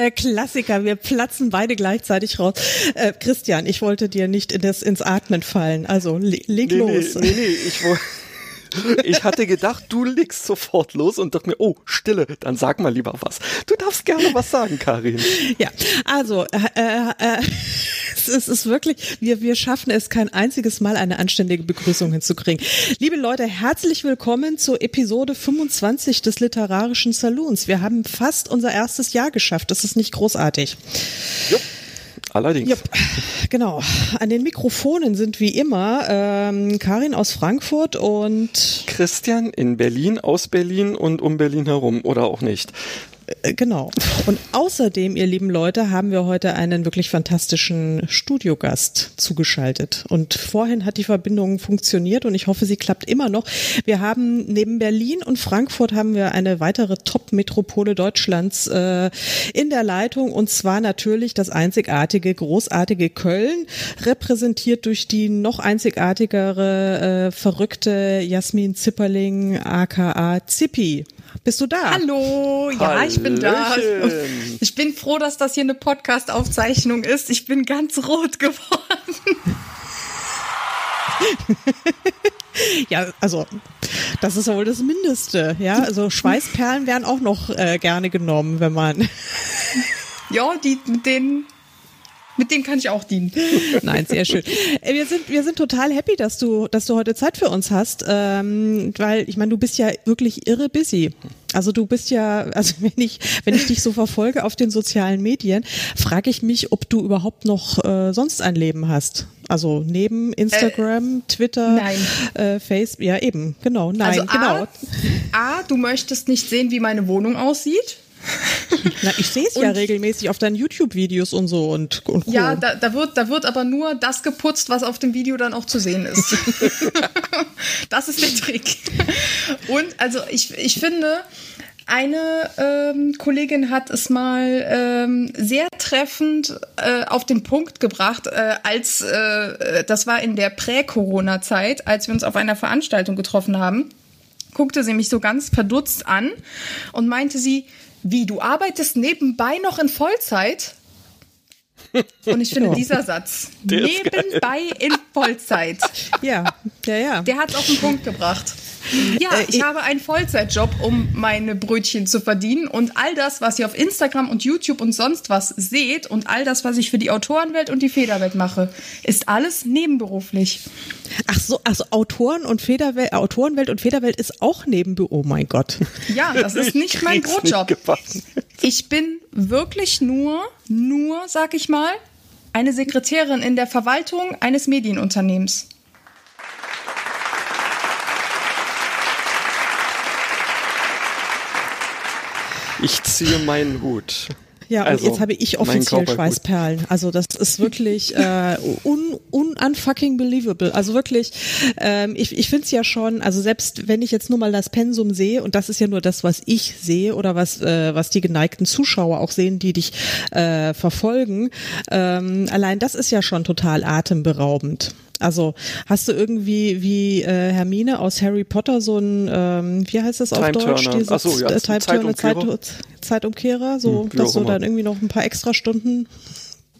Der Klassiker, wir platzen beide gleichzeitig raus. Äh, Christian, ich wollte dir nicht in das, ins Atmen fallen, also le leg nee, los. Nee, nee, nee, ich wollte. Ich hatte gedacht, du legst sofort los und dachte mir, oh, Stille, dann sag mal lieber was. Du darfst gerne was sagen, Karin. Ja, also äh, äh, äh, es, ist, es ist wirklich, wir, wir schaffen es kein einziges Mal eine anständige Begrüßung hinzukriegen. Liebe Leute, herzlich willkommen zur Episode 25 des Literarischen Saloons. Wir haben fast unser erstes Jahr geschafft. Das ist nicht großartig. Jupp. Allerdings. Jupp, genau. An den Mikrofonen sind wie immer ähm, Karin aus Frankfurt und Christian in Berlin, aus Berlin und um Berlin herum oder auch nicht. Äh, Genau. Und außerdem, ihr lieben Leute, haben wir heute einen wirklich fantastischen Studiogast zugeschaltet. Und vorhin hat die Verbindung funktioniert und ich hoffe, sie klappt immer noch. Wir haben neben Berlin und Frankfurt haben wir eine weitere Top-Metropole Deutschlands äh, in der Leitung und zwar natürlich das einzigartige, großartige Köln, repräsentiert durch die noch einzigartigere, äh, verrückte Jasmin Zipperling, aka Zippi. Bist du da? Hallo, ja, ich bin da. Hallöchen. Ich bin froh, dass das hier eine Podcast-Aufzeichnung ist. Ich bin ganz rot geworden. Ja, also das ist ja wohl das Mindeste. Ja, also Schweißperlen wären auch noch äh, gerne genommen, wenn man. Ja, die mit denen, mit denen kann ich auch dienen. Nein, sehr schön. Äh, Wir sind, wir sind total happy, dass du, dass du heute Zeit für uns hast, ähm, weil ich meine, du bist ja wirklich irre busy. Also du bist ja, also wenn ich, wenn ich dich so verfolge auf den sozialen Medien, frage ich mich, ob du überhaupt noch äh, sonst ein Leben hast. Also neben Instagram, Twitter, nein. Äh, Facebook, ja eben, genau, nein, also genau. A, A, du möchtest nicht sehen, wie meine Wohnung aussieht. Na, ich sehe es ja regelmäßig auf deinen YouTube-Videos und so und, und Co. Ja, da, da, wird, da wird aber nur das geputzt, was auf dem Video dann auch zu sehen ist. das ist der Trick. Und also ich, ich finde, eine ähm, Kollegin hat es mal ähm, sehr treffend äh, auf den Punkt gebracht, äh, als äh, das war in der Prä-Corona-Zeit, als wir uns auf einer Veranstaltung getroffen haben, guckte sie mich so ganz verdutzt an und meinte sie, wie, du arbeitest nebenbei noch in Vollzeit? Und ich finde, Ja. dieser Satz, nebenbei in Vollzeit, ja, ja, ja. der hat es auf den Punkt gebracht. Ja, Äh, ich ich- habe einen Vollzeitjob, um meine Brötchen zu verdienen. Und all das, was ihr auf Instagram und YouTube und sonst was seht und all das, was ich für die Autorenwelt und die Federwelt mache, ist alles nebenberuflich. Ach so, also Autoren und Federwelt, Autorenwelt und Federwelt ist auch neben, oh mein Gott. Ja, das ist nicht mein nicht Brotjob. Ich bin wirklich nur, nur, sag ich mal, eine Sekretärin in der Verwaltung eines Medienunternehmens. Ich ziehe meinen Hut. Ja, Also, und jetzt habe ich offiziell. Schweißperlen. Also das ist wirklich äh, un, un unfucking believable. Also wirklich, ähm, ich, ich finde es ja schon, also selbst wenn ich jetzt nur mal das Pensum sehe, und das ist ja nur das, was ich sehe oder was, äh, was die geneigten Zuschauer auch sehen, die dich äh, verfolgen, ähm, allein das ist ja schon total atemberaubend. Also hast du irgendwie wie äh, Hermine aus Harry Potter so ein, ähm, wie heißt das auf Time Deutsch? Ach so, ja, äh, Zeitumkehrer. Zeit, Zeitumkehrer, so, Hm, dass du dann irgendwie noch ein paar extra Stunden.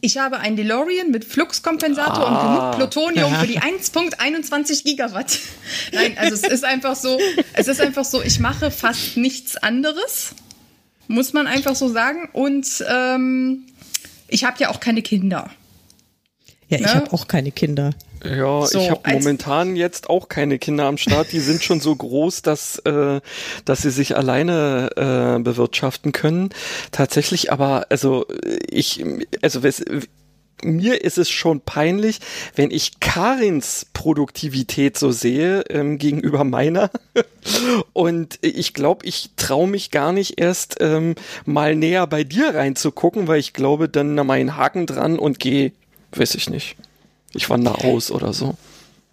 Ich habe ein DeLorean mit Fluxkompensator und genug Plutonium für die 1.21 Gigawatt. Nein, also es ist einfach so, es ist einfach so, ich mache fast nichts anderes, muss man einfach so sagen. Und ähm, ich habe ja auch keine Kinder. Ja, ich Ne? habe auch keine Kinder. Ja, So, ich habe momentan jetzt auch keine Kinder am Start. Die sind schon so groß, dass, äh, dass sie sich alleine äh, bewirtschaften können. Tatsächlich, aber also ich, also mir ist es schon peinlich, wenn ich Karins Produktivität so sehe ähm, gegenüber meiner. Und ich glaube, ich traue mich gar nicht erst ähm, mal näher bei dir reinzugucken, weil ich glaube, dann mache ich einen Haken dran und gehe, weiß ich nicht. Ich wandere aus oder so.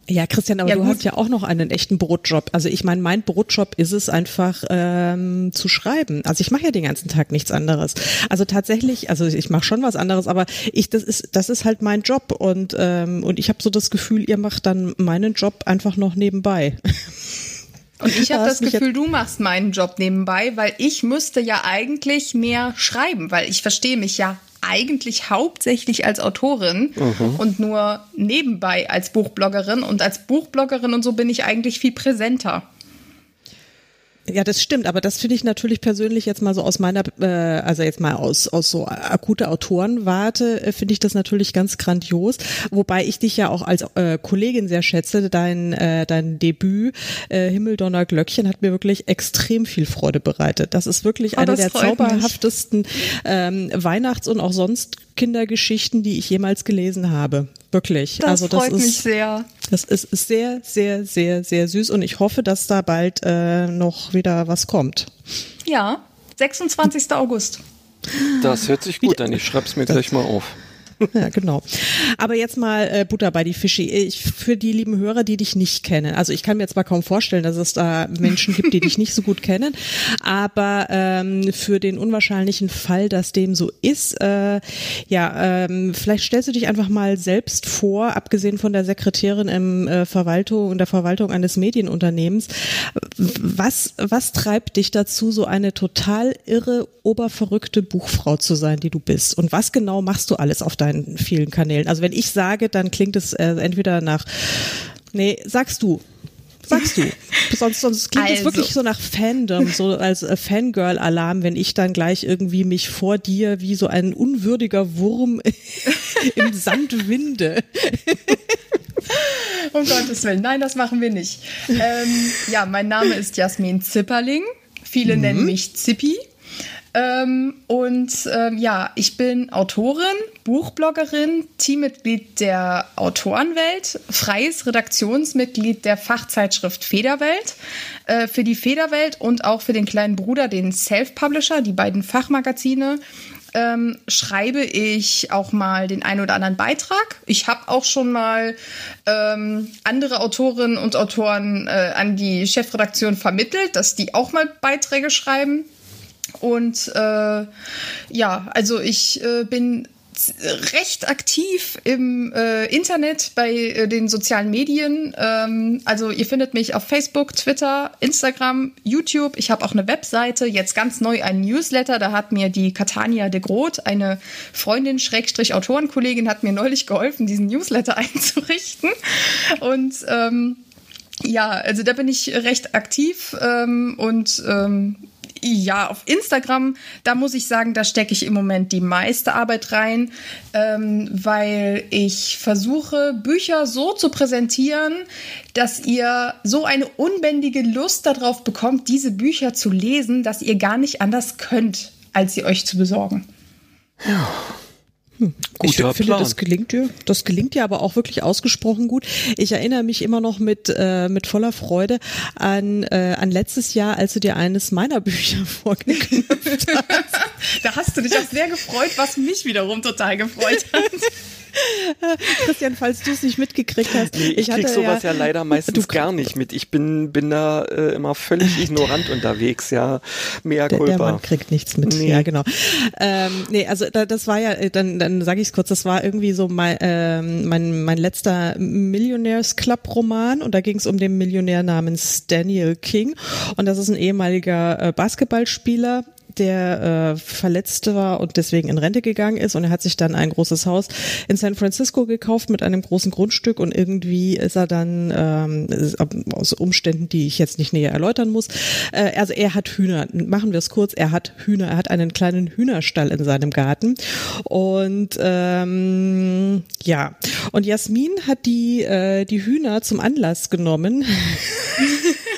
Ja, Christian, aber Ja, du gut. hast ja auch noch einen echten Brotjob. Also ich meine, mein Brotjob ist es einfach ähm, zu schreiben. Also ich mache ja den ganzen Tag nichts anderes. Also tatsächlich, also ich mache schon was anderes, aber ich das ist das ist halt mein Job und ähm, und ich habe so das Gefühl, ihr macht dann meinen Job einfach noch nebenbei. Und ich habe das Gefühl, du machst meinen Job nebenbei, weil ich müsste ja eigentlich mehr schreiben, weil ich verstehe mich ja eigentlich hauptsächlich als Autorin und nur nebenbei als Buchbloggerin. Und als Buchbloggerin und so bin ich eigentlich viel präsenter. Ja, das stimmt, aber das finde ich natürlich persönlich jetzt mal so aus meiner, äh, also jetzt mal aus, aus so akuter Autorenwarte, äh, finde ich das natürlich ganz grandios. Wobei ich dich ja auch als äh, Kollegin sehr schätze. Dein, äh, dein Debüt, äh, Himmeldonner Glöckchen, hat mir wirklich extrem viel Freude bereitet. Das ist wirklich Oh, eine der mich. zauberhaftesten ähm, Weihnachts- und auch sonst Kindergeschichten, die ich jemals gelesen habe. Wirklich. Das also das freut ist, mich sehr. das ist ist sehr, sehr, sehr, sehr süß und ich hoffe, dass da bald äh, noch wieder was kommt. Ja, 26. August. Das hört sich gut an. Ich schreib's mir gleich mal auf. Ja, genau. Aber jetzt mal äh, Butter bei die Fischi. Ich, für die lieben Hörer, die dich nicht kennen. Also ich kann mir zwar kaum vorstellen, dass es da Menschen gibt, die dich nicht so gut kennen, aber ähm, für den unwahrscheinlichen Fall, dass dem so ist, äh, ja, ähm, vielleicht stellst du dich einfach mal selbst vor, abgesehen von der Sekretärin im äh, Verwaltung und der Verwaltung eines Medienunternehmens. Was, was treibt dich dazu, so eine total irre, oberverrückte Buchfrau zu sein, die du bist? Und was genau machst du alles auf deinen vielen Kanälen? Also wenn ich sage, dann klingt es äh, entweder nach, nee, sagst du. Sagst du. Sonst, sonst klingt es Also. wirklich so nach Fandom, so als äh, Fangirl-Alarm, wenn ich dann gleich irgendwie mich vor dir wie so ein unwürdiger Wurm im Sand winde. Um Gottes Willen. Nein, das machen wir nicht. Ähm, ja, mein Name ist Jasmin Zipperling. Viele nennen mich Zippi. Ähm, und ähm, ja, ich bin Autorin, Buchbloggerin, Teammitglied der Autorenwelt, freies Redaktionsmitglied der Fachzeitschrift Federwelt, äh, für die Federwelt und auch für den kleinen Bruder, den Self-Publisher, die beiden Fachmagazine ähm, schreibe ich auch mal den einen oder anderen Beitrag. Ich habe auch schon mal ähm, andere Autorinnen und Autoren äh, an die Chefredaktion vermittelt, dass die auch mal Beiträge schreiben. Und äh, ja, also ich äh, bin recht aktiv im äh, Internet bei äh, den sozialen Medien. Ähm, also ihr findet mich auf Facebook, Twitter, Instagram, YouTube. Ich habe auch eine Webseite, jetzt ganz neu ein Newsletter. Da hat mir die Catania de Groot, eine Freundin, Schrägstrich Autorenkollegin, hat mir neulich geholfen, diesen Newsletter einzurichten. Und ähm, ja, also da bin ich recht aktiv ähm, und ähm, ja, auf Instagram, da muss ich sagen, da stecke ich im Moment die meiste Arbeit rein, ähm, weil ich versuche, Bücher so zu präsentieren, dass ihr so eine unbändige Lust darauf bekommt, diese Bücher zu lesen, dass ihr gar nicht anders könnt, als sie euch zu besorgen. Ich Guter finde, Plan. das gelingt dir. Das gelingt dir aber auch wirklich ausgesprochen gut. Ich erinnere mich immer noch mit äh, mit voller Freude an äh, an letztes Jahr, als du dir eines meiner Bücher vorgeknüpft hast. Da hast du dich auch sehr gefreut, was mich wiederum total gefreut hat. Christian, falls du es nicht mitgekriegt hast, Nee, ich, krieg sowas ja, leider meistens Du- gar nicht mit. Ich bin, bin da äh, immer völlig ignorant unterwegs, ja. Mea Der, der culpa. Mann kriegt nichts mit. Nee. Ja, genau. Ähm, nee, also da, das war ja, äh, dann, dann sage ich es kurz, das war irgendwie so mein, ähm, mein, mein letzter Millionaires Club Roman und da ging es um den Millionär namens Daniel King und das ist ein ehemaliger äh, Basketballspieler der äh, verletzt war und deswegen in Rente gegangen ist. Und er hat sich dann ein großes Haus in San Francisco gekauft mit einem großen Grundstück. Und irgendwie ist er dann ähm, aus Umständen, die ich jetzt nicht näher erläutern muss, äh, also er hat Hühner, machen wir es kurz, er hat Hühner, er hat einen kleinen Hühnerstall in seinem Garten. Und ähm, ja. Und Jasmin hat die äh, die Hühner zum Anlass genommen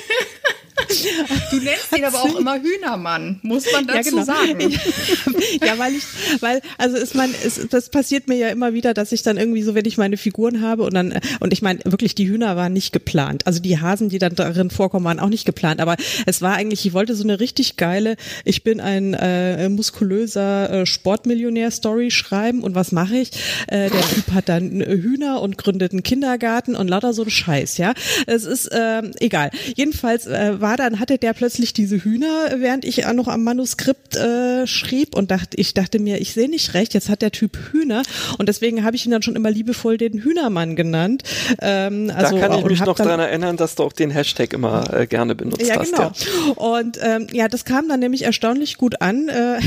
Du nennst ihn aber auch immer Hühnermann, muss man dazu ja, genau. sagen. ja, weil ich, weil, also ist man, ist, das passiert mir ja immer wieder, dass ich dann irgendwie so, wenn ich meine Figuren habe und dann, und ich meine, wirklich, die Hühner waren nicht geplant. Also die Hasen, die dann darin vorkommen, waren auch nicht geplant. Aber es war eigentlich, ich wollte so eine richtig geile, ich bin ein äh, muskulöser äh, Sportmillionär-Story schreiben und was mache ich? Äh, der Typ hat dann Hühner und gründet einen Kindergarten und lauter so ein Scheiß, ja. Es ist äh, egal. Jedenfalls äh, war dann, hatte der plötzlich diese Hühner, während ich noch am Manuskript äh, schrieb und dachte, ich dachte mir, ich sehe nicht recht, jetzt hat der Typ Hühner und deswegen habe ich ihn dann schon immer liebevoll den Hühnermann genannt. Ähm, also, da kann ich mich noch daran erinnern, dass du auch den Hashtag immer äh, gerne benutzt ja, hast. Genau. Ja. Und ähm, ja, das kam dann nämlich erstaunlich gut an, äh,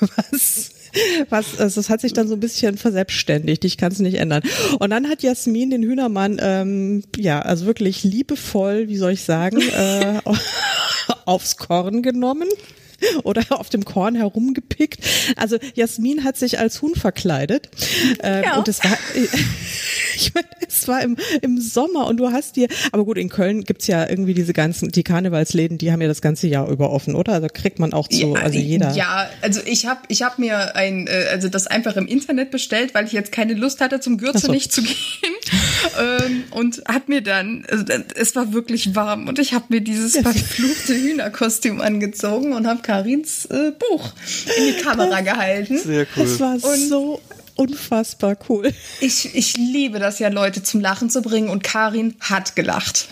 was was, also das hat sich dann so ein bisschen verselbstständigt. Ich kann es nicht ändern. Und dann hat Jasmin den Hühnermann, ähm, ja, also wirklich liebevoll, wie soll ich sagen, äh, aufs Korn genommen oder auf dem Korn herumgepickt. Also Jasmin hat sich als Huhn verkleidet. Äh, ja. Und es war, ich meine, es war im, im Sommer und du hast dir, aber gut, in Köln gibt's ja irgendwie diese ganzen, die Karnevalsläden, die haben ja das ganze Jahr über offen, oder? Also kriegt man auch zu, ja, also jeder. Ja, also ich habe ich hab mir ein, äh, also das einfach im Internet bestellt, weil ich jetzt keine Lust hatte, zum Gürtel so. nicht zu gehen. ähm, und hat mir dann, also es war wirklich warm und ich habe mir dieses verfluchte Hühnerkostüm angezogen und habe Karins äh, Buch in die Kamera gehalten. Sehr cool. Das war und so unfassbar cool. Ich, ich liebe das ja, Leute zum Lachen zu bringen und Karin hat gelacht.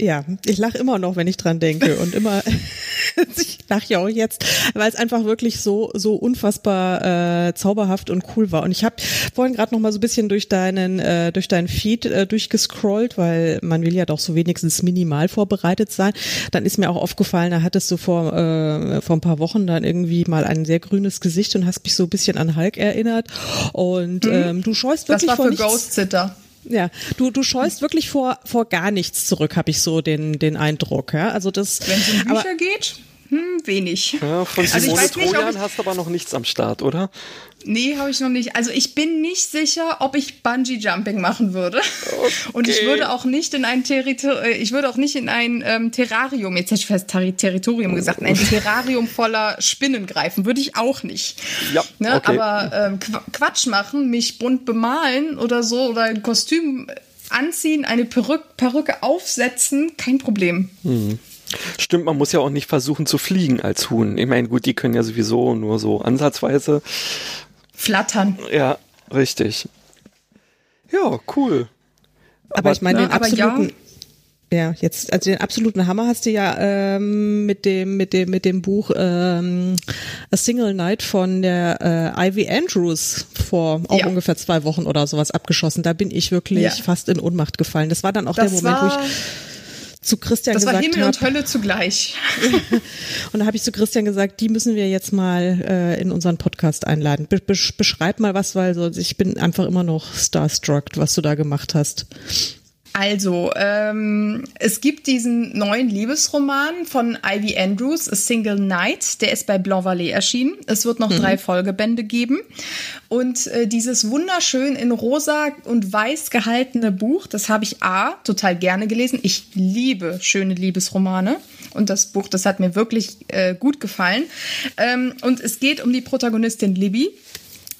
Ja, ich lache immer noch, wenn ich dran denke und immer, ich lache ja auch jetzt, weil es einfach wirklich so so unfassbar äh, zauberhaft und cool war. Und ich habe vorhin gerade noch mal so ein bisschen durch deinen äh, durch deinen Feed äh, durchgescrollt, weil man will ja doch so wenigstens minimal vorbereitet sein. Dann ist mir auch aufgefallen, da hattest du vor äh, vor ein paar Wochen dann irgendwie mal ein sehr grünes Gesicht und hast mich so ein bisschen an Hulk erinnert. Und mhm. ähm, du scheust wirklich das war für vor Ghost Sitter. Ja, du, du scheust wirklich vor, vor gar nichts zurück, habe ich so den, den Eindruck. Ja? Also das, Wenn es um Bücher aber, geht, hm, wenig. Ja, von Simone also Trojan hast du aber noch nichts am Start, oder? Nee, habe ich noch nicht. Also ich bin nicht sicher, ob ich Bungee Jumping machen würde. Okay. Und ich würde auch nicht in ein Territor äh, ich würde auch nicht in ein ähm, Terrarium, jetzt hätte ich fast Ter Territorium gesagt, in ein Terrarium voller Spinnen greifen, würde ich auch nicht. Ja, ne? okay. Aber ähm, Quatsch machen, mich bunt bemalen oder so oder ein Kostüm anziehen, eine Perücke, Perücke aufsetzen, kein Problem. Mhm. Stimmt, man muss ja auch nicht versuchen zu fliegen als Huhn. Ich meine, gut, die können ja sowieso nur so ansatzweise flattern. Ja, richtig. Ja, cool. Aber, aber ich meine, den absoluten, ja. ja. jetzt, also den absoluten Hammer hast du ja ähm, mit dem, mit dem, mit dem Buch ähm, A Single Night von der äh, Ivy Andrews vor auch ja. ungefähr zwei Wochen oder sowas abgeschossen. Da bin ich wirklich ja. fast in Ohnmacht gefallen. Das war dann auch das der Moment, wo ich zu Christian das gesagt habe. Das war Himmel und Hölle zugleich. und da habe ich zu Christian gesagt, die müssen wir jetzt mal äh, in unseren Podcast einladen. Be beschreib mal was, weil so, ich bin einfach immer noch starstruck, was du da gemacht hast. Also, ähm, es gibt diesen neuen Liebesroman von Ivy Andrews, A Single Night, der ist bei Blanc Vallée erschienen. Es wird noch mhm. drei Folgebände geben. Und äh, dieses wunderschön in rosa und weiß gehaltene Buch, das habe ich A, total gerne gelesen. Ich liebe schöne Liebesromane. Und das Buch, das hat mir wirklich äh, gut gefallen. Ähm, und es geht um die Protagonistin Libby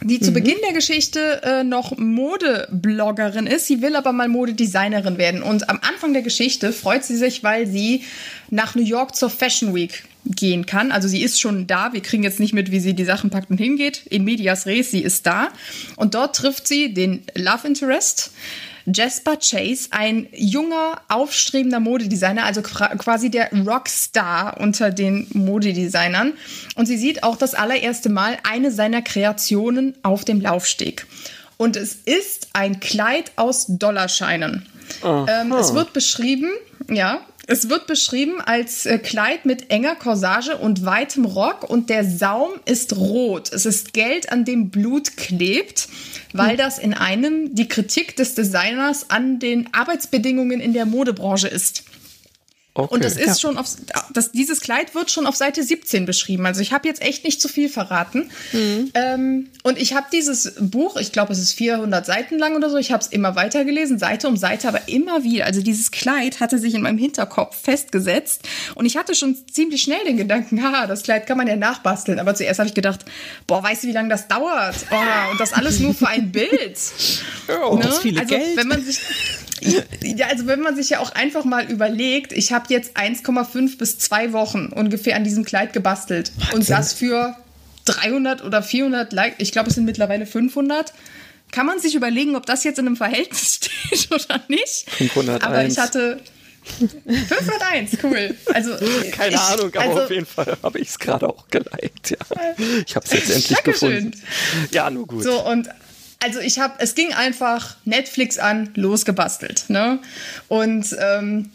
die zu mhm. Beginn der Geschichte äh, noch Modebloggerin ist. Sie will aber mal Modedesignerin werden. Und am Anfang der Geschichte freut sie sich, weil sie nach New York zur Fashion Week gehen kann. Also sie ist schon da. Wir kriegen jetzt nicht mit, wie sie die Sachen packt und hingeht. In medias res, sie ist da. Und dort trifft sie den Love Interest. Jasper Chase, ein junger, aufstrebender Modedesigner, also quasi der Rockstar unter den Modedesignern. Und sie sieht auch das allererste Mal eine seiner Kreationen auf dem Laufsteg. Und es ist ein Kleid aus Dollarscheinen. Ähm, es wird beschrieben, ja, es wird beschrieben als äh, Kleid mit enger Corsage und weitem Rock und der Saum ist rot. Es ist Geld, an dem Blut klebt weil das in einem die Kritik des Designers an den Arbeitsbedingungen in der Modebranche ist. Okay. Und das ist ja. schon auf, das, dieses Kleid wird schon auf Seite 17 beschrieben. Also ich habe jetzt echt nicht zu viel verraten. Mhm. Ähm, und ich habe dieses Buch, ich glaube, es ist 400 Seiten lang oder so. Ich habe es immer weiter gelesen, Seite um Seite, aber immer wieder. Also dieses Kleid hatte sich in meinem Hinterkopf festgesetzt. Und ich hatte schon ziemlich schnell den Gedanken, haha, das Kleid kann man ja nachbasteln. Aber zuerst habe ich gedacht, boah, weißt du, wie lange das dauert? Oh, und das alles nur für ein Bild. Oh, ne? das viele also, Geld. Wenn man sich ja, also wenn man sich ja auch einfach mal überlegt, ich habe jetzt 1,5 bis 2 Wochen ungefähr an diesem Kleid gebastelt. Wahnsinn. Und das für 300 oder 400 Likes, ich glaube, es sind mittlerweile 500. Kann man sich überlegen, ob das jetzt in einem Verhältnis steht oder nicht? 501. Aber ich hatte 501, cool. Also, Keine ich, Ahnung, aber also, auf jeden Fall habe ich es gerade auch geliked. Ja. Ich habe es jetzt endlich Dankeschön. gefunden. Ja, nur gut. So, und also ich habe, es ging einfach Netflix an, losgebastelt. Ne? Und ähm,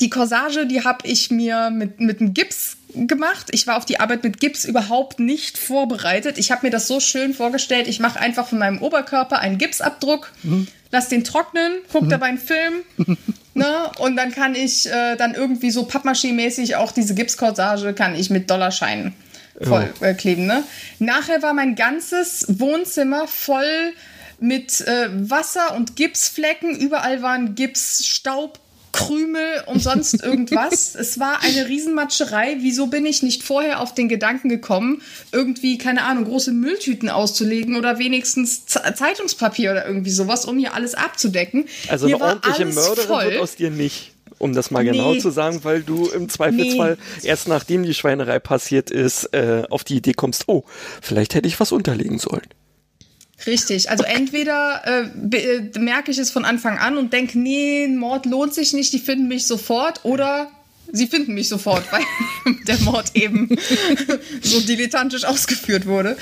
die Corsage, die habe ich mir mit, mit einem Gips gemacht. Ich war auf die Arbeit mit Gips überhaupt nicht vorbereitet. Ich habe mir das so schön vorgestellt. Ich mache einfach von meinem Oberkörper einen Gipsabdruck, mhm. lass den trocknen, guck mhm. dabei einen Film. ne? Und dann kann ich äh, dann irgendwie so Pappmaché-mäßig auch diese Gipskorsage kann ich mit Dollarscheinen voll äh, kleben. Ne? Nachher war mein ganzes Wohnzimmer voll mit äh, Wasser und Gipsflecken. Überall waren Gipsstaub. Krümel und sonst irgendwas. es war eine Riesenmatscherei. Wieso bin ich nicht vorher auf den Gedanken gekommen, irgendwie, keine Ahnung, große Mülltüten auszulegen oder wenigstens Zeitungspapier oder irgendwie sowas, um hier alles abzudecken? Also hier eine ordentliche Mörderin voll. wird aus dir nicht um das mal genau nee. zu sagen, weil du im Zweifelsfall nee. erst nachdem die Schweinerei passiert ist, äh, auf die Idee kommst, oh, vielleicht hätte ich was unterlegen sollen. Richtig, also entweder äh, äh, merke ich es von Anfang an und denke, nee, Mord lohnt sich nicht, die finden mich sofort, oder sie finden mich sofort, weil der Mord eben so dilettantisch ausgeführt wurde.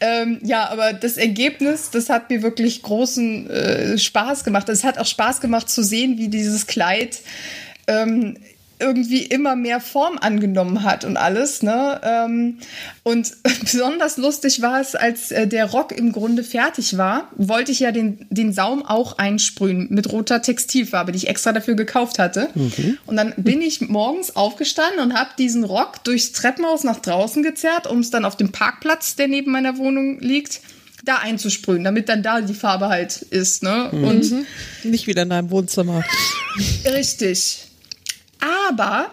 Ähm, ja, aber das Ergebnis, das hat mir wirklich großen äh, Spaß gemacht. Es hat auch Spaß gemacht zu sehen, wie dieses Kleid ähm, irgendwie immer mehr Form angenommen hat und alles. Ne? Ähm, und besonders lustig war es, als äh, der Rock im Grunde fertig war, wollte ich ja den, den Saum auch einsprühen mit roter Textilfarbe, die ich extra dafür gekauft hatte. Mhm. Und dann bin ich morgens aufgestanden und habe diesen Rock durchs Treppenhaus nach draußen gezerrt, um es dann auf dem Parkplatz, der neben meiner Wohnung liegt, da einzusprühen, damit dann da die Farbe halt ist. Ne? Mhm. Und nicht wieder in deinem Wohnzimmer. Richtig. Aber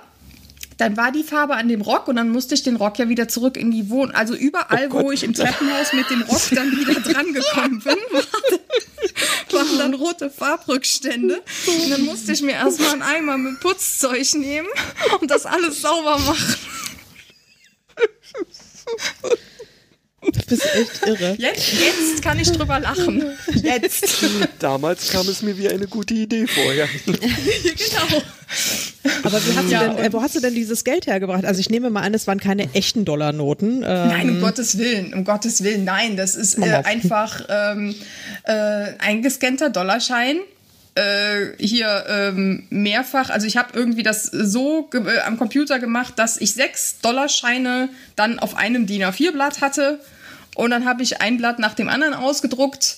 dann war die Farbe an dem Rock und dann musste ich den Rock ja wieder zurück in die Wohnung. Also überall, oh wo ich im Treppenhaus mit dem Rock dann wieder dran gekommen bin, waren dann rote Farbrückstände. Und dann musste ich mir erstmal einen Eimer mit Putzzeug nehmen und das alles sauber machen. Du bist echt irre. Jetzt, jetzt kann ich drüber lachen. Jetzt. Damals kam es mir wie eine gute Idee vorher. genau. Aber wie hast ja, du denn, äh, wo hast du denn dieses Geld hergebracht? Also ich nehme mal an, es waren keine echten Dollarnoten. Ähm nein, um Gottes Willen, um Gottes Willen, nein. Das ist äh, einfach ähm, äh, eingescannter Dollarschein äh, hier ähm, mehrfach, also ich habe irgendwie das so äh, am Computer gemacht, dass ich sechs Dollarscheine dann auf einem DIN A4-Blatt hatte und dann habe ich ein Blatt nach dem anderen ausgedruckt.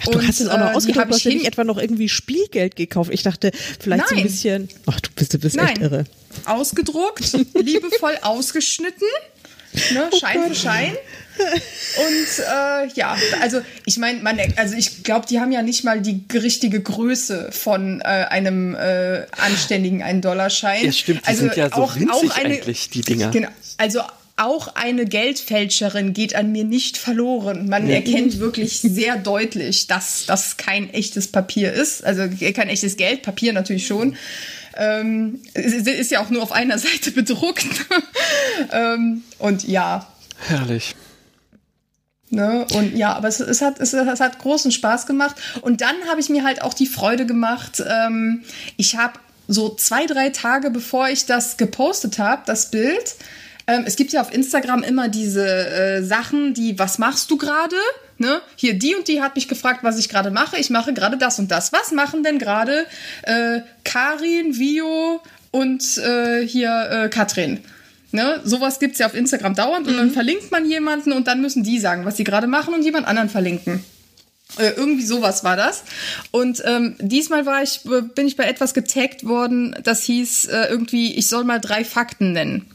Ach, du und, hast es auch noch äh, ausgedruckt, du hast ja nicht etwa noch irgendwie Spielgeld gekauft. Ich dachte, vielleicht Nein. so ein bisschen. Ach, du bist, du bist Nein. echt irre. Ausgedruckt, liebevoll ausgeschnitten, ne, oh Schein Gott. für Schein. Und äh, ja, also ich meine, man, also ich glaube, die haben ja nicht mal die richtige Größe von äh, einem äh, anständigen 1-Dollar-Schein. Ja, stimmt, die also sind ja so auch, winzig auch eine, eigentlich, die Dinger. Genau, also auch eine Geldfälscherin geht an mir nicht verloren. Man ja. erkennt wirklich sehr deutlich, dass das kein echtes Papier ist. Also kein echtes Geld, Papier natürlich schon. Ähm, ist ja auch nur auf einer Seite bedruckt. ähm, und ja. Herrlich. Ne? Und ja, aber es, es, hat, es, es, hat großen Spaß gemacht. Und dann habe ich mir halt auch die Freude gemacht. Ähm, ich habe so zwei, drei Tage bevor ich das gepostet habe, das Bild. Ähm, es gibt ja auf Instagram immer diese äh, Sachen, die, was machst du gerade? Ne? Hier, die und die hat mich gefragt, was ich gerade mache. Ich mache gerade das und das. Was machen denn gerade äh, Karin, Vio und äh, hier äh, Katrin? Ne? Sowas gibt es ja auf Instagram dauernd und mhm. dann verlinkt man jemanden und dann müssen die sagen, was sie gerade machen und jemand anderen verlinken. Äh, irgendwie sowas war das. Und ähm, diesmal war ich, bin ich bei etwas getaggt worden, das hieß äh, irgendwie, ich soll mal drei Fakten nennen.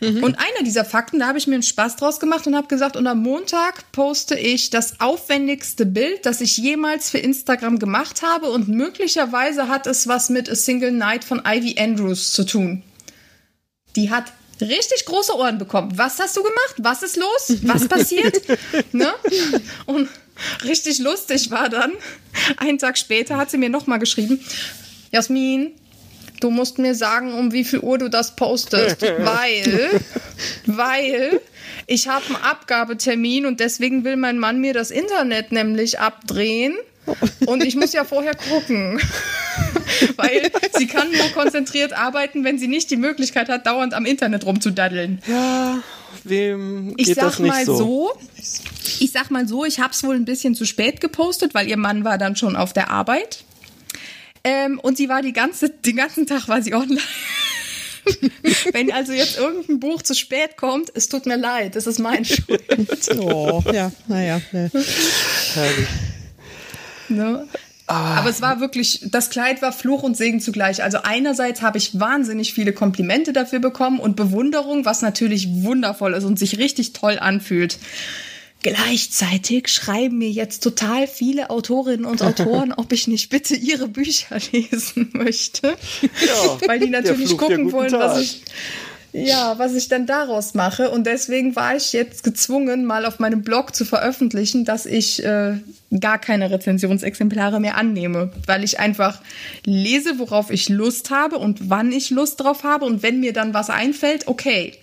Mhm. Und einer dieser Fakten, da habe ich mir einen Spaß draus gemacht und habe gesagt, und am Montag poste ich das aufwendigste Bild, das ich jemals für Instagram gemacht habe und möglicherweise hat es was mit A Single Night von Ivy Andrews zu tun. Die hat richtig große Ohren bekommen. Was hast du gemacht? Was ist los? Was passiert? ne? Und richtig lustig war dann, einen Tag später hat sie mir nochmal geschrieben, Jasmin, du musst mir sagen, um wie viel Uhr du das postest, weil, weil ich habe einen Abgabetermin und deswegen will mein Mann mir das Internet nämlich abdrehen und ich muss ja vorher gucken. Weil sie kann nur konzentriert arbeiten, wenn sie nicht die Möglichkeit hat, dauernd am Internet rumzudaddeln. Ja, wem geht ich sag das nicht mal so? so ich sag mal so, ich habe es wohl ein bisschen zu spät gepostet, weil ihr Mann war dann schon auf der Arbeit. Ähm, und sie war die ganze, den ganzen Tag war sie online. Wenn also jetzt irgendein Buch zu spät kommt, es tut mir leid, es ist mein Schuld. Oh, ja, naja. Ne. Ne? Aber es war wirklich, das Kleid war Fluch und Segen zugleich. Also einerseits habe ich wahnsinnig viele Komplimente dafür bekommen und Bewunderung, was natürlich wundervoll ist und sich richtig toll anfühlt. Gleichzeitig schreiben mir jetzt total viele Autorinnen und Autoren, ob ich nicht bitte ihre Bücher lesen möchte. Ja, Weil die natürlich gucken wollen, was ich, ja, was ich dann daraus mache. Und deswegen war ich jetzt gezwungen, mal auf meinem Blog zu veröffentlichen, dass ich äh, gar keine Rezensionsexemplare mehr annehme, weil ich einfach lese, worauf ich Lust habe und wann ich Lust drauf habe. Und wenn mir dann was einfällt, okay.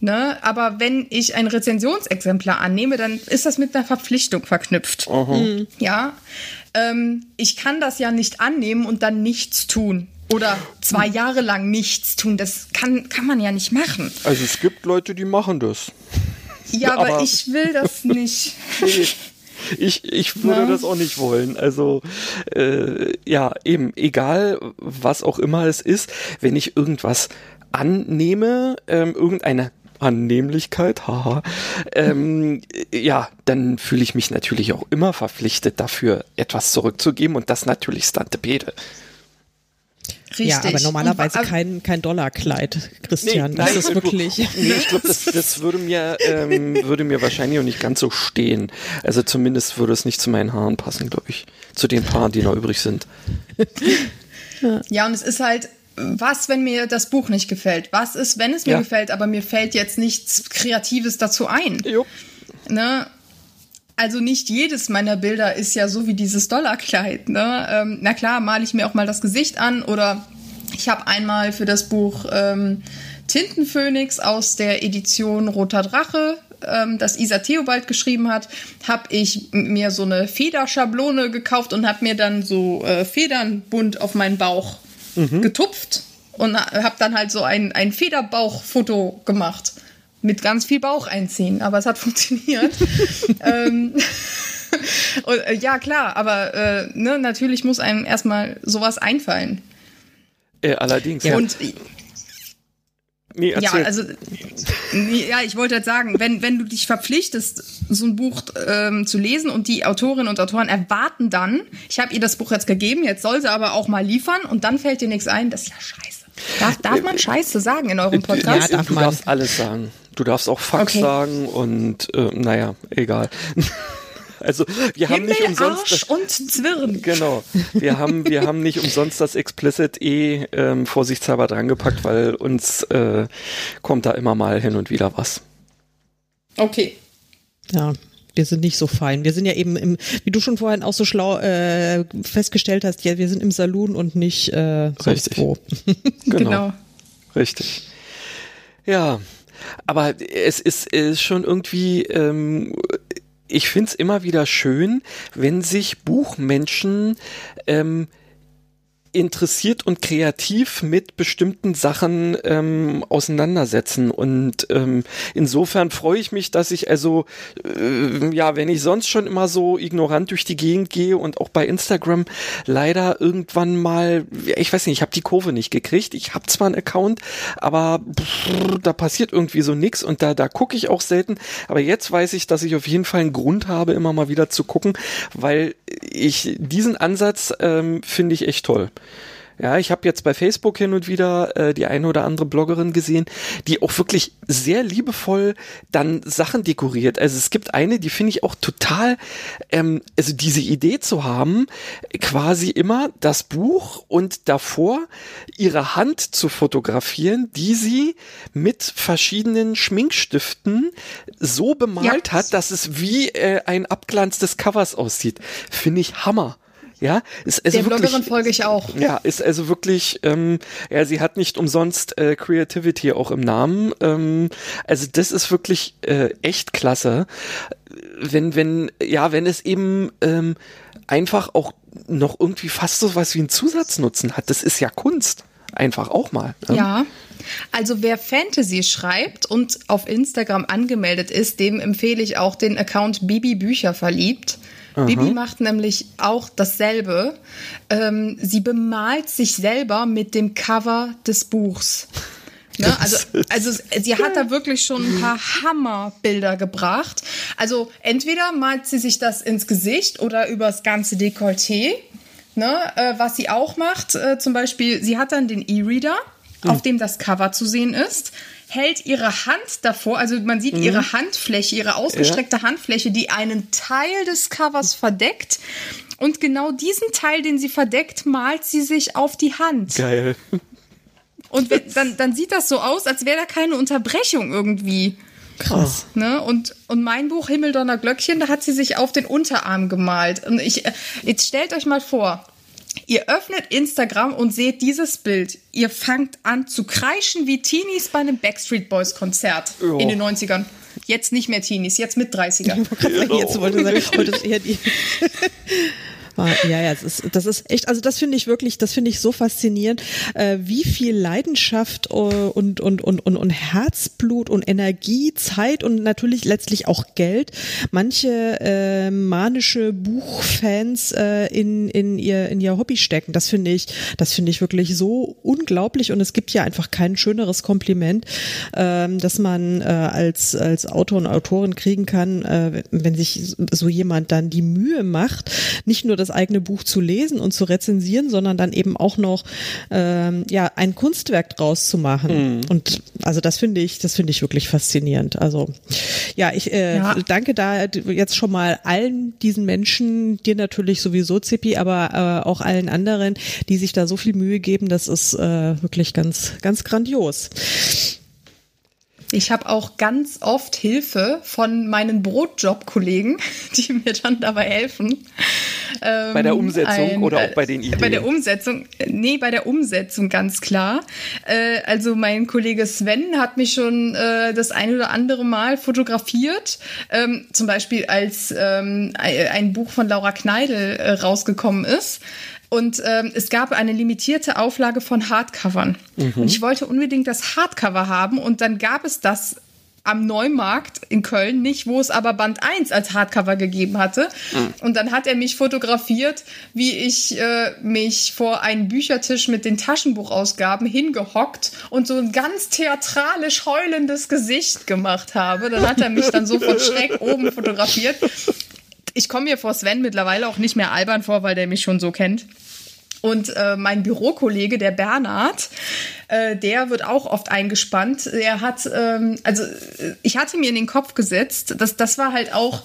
Ne? Aber wenn ich ein Rezensionsexemplar annehme, dann ist das mit einer Verpflichtung verknüpft. Mhm. Ja. Ähm, ich kann das ja nicht annehmen und dann nichts tun. Oder zwei Jahre lang nichts tun. Das kann, kann man ja nicht machen. Also es gibt Leute, die machen das. Ja, aber, Aber- ich will das nicht. Nee, Ich, ich würde Na? das auch nicht wollen. Also äh, ja, eben, egal was auch immer es ist, wenn ich irgendwas annehme, ähm, irgendeine Annehmlichkeit, haha, ähm, ja, dann fühle ich mich natürlich auch immer verpflichtet dafür, etwas zurückzugeben und das natürlich Stante Pede. Richtig. Ja, aber normalerweise Und, kein, kein Dollarkleid, Christian. Nee, das nein, ist wirklich. Nee, ich glaube, das, das würde mir, ähm, würde mir wahrscheinlich auch nicht ganz so stehen. Also zumindest würde es nicht zu meinen Haaren passen, glaube ich. Zu den Paaren, die noch übrig sind. Ja, und es ist halt, was, wenn mir das Buch nicht gefällt? Was ist, wenn es mir Ja. gefällt, aber mir fällt jetzt nichts Kreatives dazu ein? Jo. Ne? Also nicht jedes meiner Bilder ist ja so wie dieses Dollarkleid. Ne? Ähm, na klar, male ich mir auch mal das Gesicht an oder ich habe einmal für das Buch ähm, Tintenphönix aus der Edition Roter Drache, ähm, das Isa Theobald geschrieben hat, habe ich mir so eine Federschablone gekauft und habe mir dann so äh, Federn bunt auf meinen Bauch getupft und habe dann halt so ein, ein Federbauchfoto gemacht. Mit ganz viel Bauch einziehen, aber es hat funktioniert. ähm, und, äh, ja, klar, aber äh, ne, natürlich muss einem erstmal sowas einfallen. Äh, allerdings. Ja. Nee, ja, also nee, ja, ich wollte halt sagen, wenn, wenn du dich verpflichtest, so ein Buch ähm, zu lesen und die Autorinnen und Autoren erwarten dann, ich habe ihr das Buch jetzt gegeben, jetzt soll sie aber auch mal liefern und dann fällt dir nichts ein, das ist ja scheiße. Darf, darf man Scheiße sagen in eurem Podcast? Ja, darf du man. darfst alles sagen. Du darfst auch Fax Okay. sagen und äh, naja, egal. Also wir haben nicht Himmel, umsonst Arsch und Zwirn. Genau. Wir haben, wir haben nicht umsonst das Explicit eh ähm, vorsichtshalber drangepackt, weil uns äh, kommt da immer mal hin und wieder was. Okay. Ja, wir sind nicht so fein. Wir sind ja eben im, wie du schon vorhin auch so schlau äh, festgestellt hast, ja, wir sind im Saloon und nicht äh, Richtig. wo. Genau. Genau. Richtig. Ja, aber es ist, es ist schon irgendwie, ähm, ich find's immer wieder schön, wenn sich Buchmenschen ähm, interessiert und kreativ mit bestimmten Sachen ähm, auseinandersetzen. Und ähm, insofern freue ich mich, dass ich also, äh, ja, wenn ich sonst schon immer so ignorant durch die Gegend gehe und auch bei Instagram leider irgendwann mal, ich weiß nicht, ich habe die Kurve nicht gekriegt. Ich habe zwar einen Account, aber pff, da passiert irgendwie so nix und da, da gucke ich auch selten. Aber jetzt weiß ich, dass ich auf jeden Fall einen Grund habe, immer mal wieder zu gucken, weil ich diesen Ansatz ähm, finde ich echt toll. Ja, ich habe jetzt bei Facebook hin und wieder äh, die eine oder andere Bloggerin gesehen, die auch wirklich sehr liebevoll dann Sachen dekoriert. Also es gibt eine, die finde ich auch total, ähm, also diese Idee zu haben, quasi immer das Buch und davor ihre Hand zu fotografieren, die sie mit verschiedenen Schminkstiften so bemalt ja. hat, dass es wie äh, ein Abglanz des Covers aussieht. Finde ich Hammer. Ja, ist also Der wirklich, Bloggerin folge ich auch. Ja, ist also wirklich, ähm, ja, sie hat nicht umsonst äh, Creativity auch im Namen. Ähm, also das ist wirklich äh, echt klasse. Wenn, wenn, ja, wenn es eben ähm, einfach auch noch irgendwie fast so was wie einen Zusatznutzen hat, das ist ja Kunst. Einfach auch mal. Ne? Ja. Also wer Fantasy schreibt und auf Instagram angemeldet ist, dem empfehle ich auch den Account Bibi Bücher verliebt. Aha. Bibi macht nämlich auch dasselbe. Ähm, sie bemalt sich selber mit dem Cover des Buchs. Ne? Also, also sie hat da wirklich schon ein paar Hammerbilder gebracht. Also entweder malt sie sich das ins Gesicht oder übers ganze Dekolleté. Ne? Äh, was sie auch macht, äh, zum Beispiel, sie hat dann den E-Reader, mhm. auf dem das Cover zu sehen ist hält ihre Hand davor, also man sieht mhm. ihre Handfläche, ihre ausgestreckte ja. Handfläche, die einen Teil des Covers verdeckt. Und genau diesen Teil, den sie verdeckt, malt sie sich auf die Hand. Geil. Und dann, dann sieht das so aus, als wäre da keine Unterbrechung irgendwie. Krass. Ne? Und, und mein Buch Himmeldonner Glöckchen, da hat sie sich auf den Unterarm gemalt. Und ich, äh, jetzt stellt euch mal vor, Ihr öffnet Instagram und seht dieses Bild. Ihr fangt an zu kreischen wie Teenies bei einem Backstreet Boys Konzert oh. in den 90ern. Jetzt nicht mehr Teenies, jetzt mit 30er. Jetzt wollte ich sagen, heute eher die. Ja, ja, das ist, das ist echt, also das finde ich wirklich, das finde ich so faszinierend, äh, wie viel Leidenschaft äh, und, und, und, und, und Herzblut und Energie, Zeit und natürlich letztlich auch Geld manche äh, manische Buchfans äh, in, in, ihr, in ihr Hobby stecken. Das finde ich, das finde ich wirklich so unglaublich und es gibt ja einfach kein schöneres Kompliment, äh, dass man äh, als, als Autor und Autorin kriegen kann, äh, wenn sich so jemand dann die Mühe macht, nicht nur das das eigene Buch zu lesen und zu rezensieren, sondern dann eben auch noch ähm, ja ein Kunstwerk draus zu machen. Mhm. Und also das finde ich, das finde ich wirklich faszinierend. Also ja, ich äh, ja. danke da jetzt schon mal allen diesen Menschen, dir natürlich sowieso Zippi, aber äh, auch allen anderen, die sich da so viel Mühe geben. Das ist äh, wirklich ganz, ganz grandios. Ich habe auch ganz oft Hilfe von meinen Brotjob-Kollegen, die mir dann dabei helfen. Ähm, bei der Umsetzung ein, oder auch bei den Ideen? Bei der Umsetzung, nee, bei der Umsetzung ganz klar. Äh, also mein Kollege Sven hat mich schon äh, das ein oder andere Mal fotografiert. Ähm, zum Beispiel als ähm, ein Buch von Laura Kneidel äh, rausgekommen ist. Und ähm, es gab eine limitierte Auflage von Hardcovern. Mhm. Und ich wollte unbedingt das Hardcover haben und dann gab es das am Neumarkt in Köln nicht, wo es aber Band 1 als Hardcover gegeben hatte. Mhm. Und dann hat er mich fotografiert, wie ich äh, mich vor einen Büchertisch mit den Taschenbuchausgaben hingehockt und so ein ganz theatralisch heulendes Gesicht gemacht habe. Dann hat er mich dann so von Schreck oben fotografiert ich komme mir vor Sven mittlerweile auch nicht mehr albern vor, weil der mich schon so kennt. Und äh, mein Bürokollege, der Bernhard, äh, der wird auch oft eingespannt. Er hat, ähm, also ich hatte mir in den Kopf gesetzt, dass das war halt auch,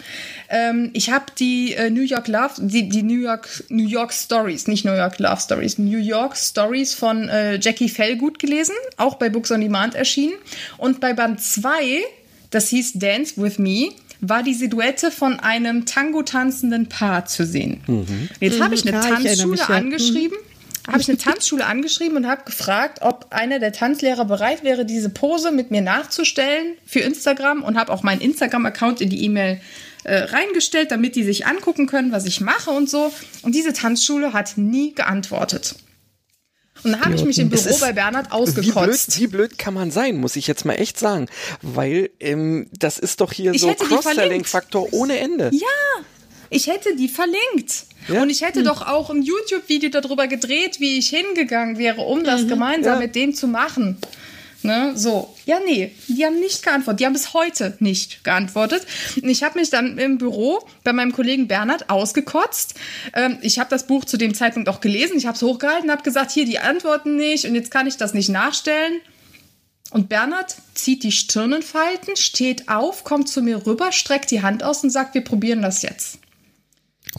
ähm, ich habe die äh, New York Love, die, die New York New York Stories, nicht New York Love Stories, New York Stories von äh, Jackie Fellgut gelesen, auch bei Books on Demand erschienen. Und bei Band 2, das hieß Dance with Me, war die Silhouette von einem Tango tanzenden Paar zu sehen. Mhm. Jetzt habe ich eine mhm. ja, Tanzschule ich angeschrieben. Mhm. Habe ich eine Tanzschule angeschrieben und habe gefragt, ob einer der Tanzlehrer bereit wäre, diese Pose mit mir nachzustellen für Instagram und habe auch meinen Instagram-Account in die E-Mail äh, reingestellt, damit die sich angucken können, was ich mache und so. Und diese Tanzschule hat nie geantwortet. Und dann habe ich mich im Büro bei Bernhard ausgekotzt. Wie blöd, wie blöd kann man sein, muss ich jetzt mal echt sagen. Weil ähm, das ist doch hier ich so Cross-Selling-Faktor ohne Ende. Ja, ich hätte die verlinkt. Ja? Und ich hätte hm. doch auch ein YouTube-Video darüber gedreht, wie ich hingegangen wäre, um das mhm. gemeinsam ja. mit dem zu machen. Ne, so. Ja, nee, die haben nicht geantwortet. Die haben bis heute nicht geantwortet. Und ich habe mich dann im Büro bei meinem Kollegen Bernhard ausgekotzt. Ähm, ich habe das Buch zu dem Zeitpunkt auch gelesen. Ich habe es hochgehalten, habe gesagt, hier, die antworten nicht und jetzt kann ich das nicht nachstellen. Und Bernhard zieht die Stirnenfalten, steht auf, kommt zu mir rüber, streckt die Hand aus und sagt, wir probieren das jetzt.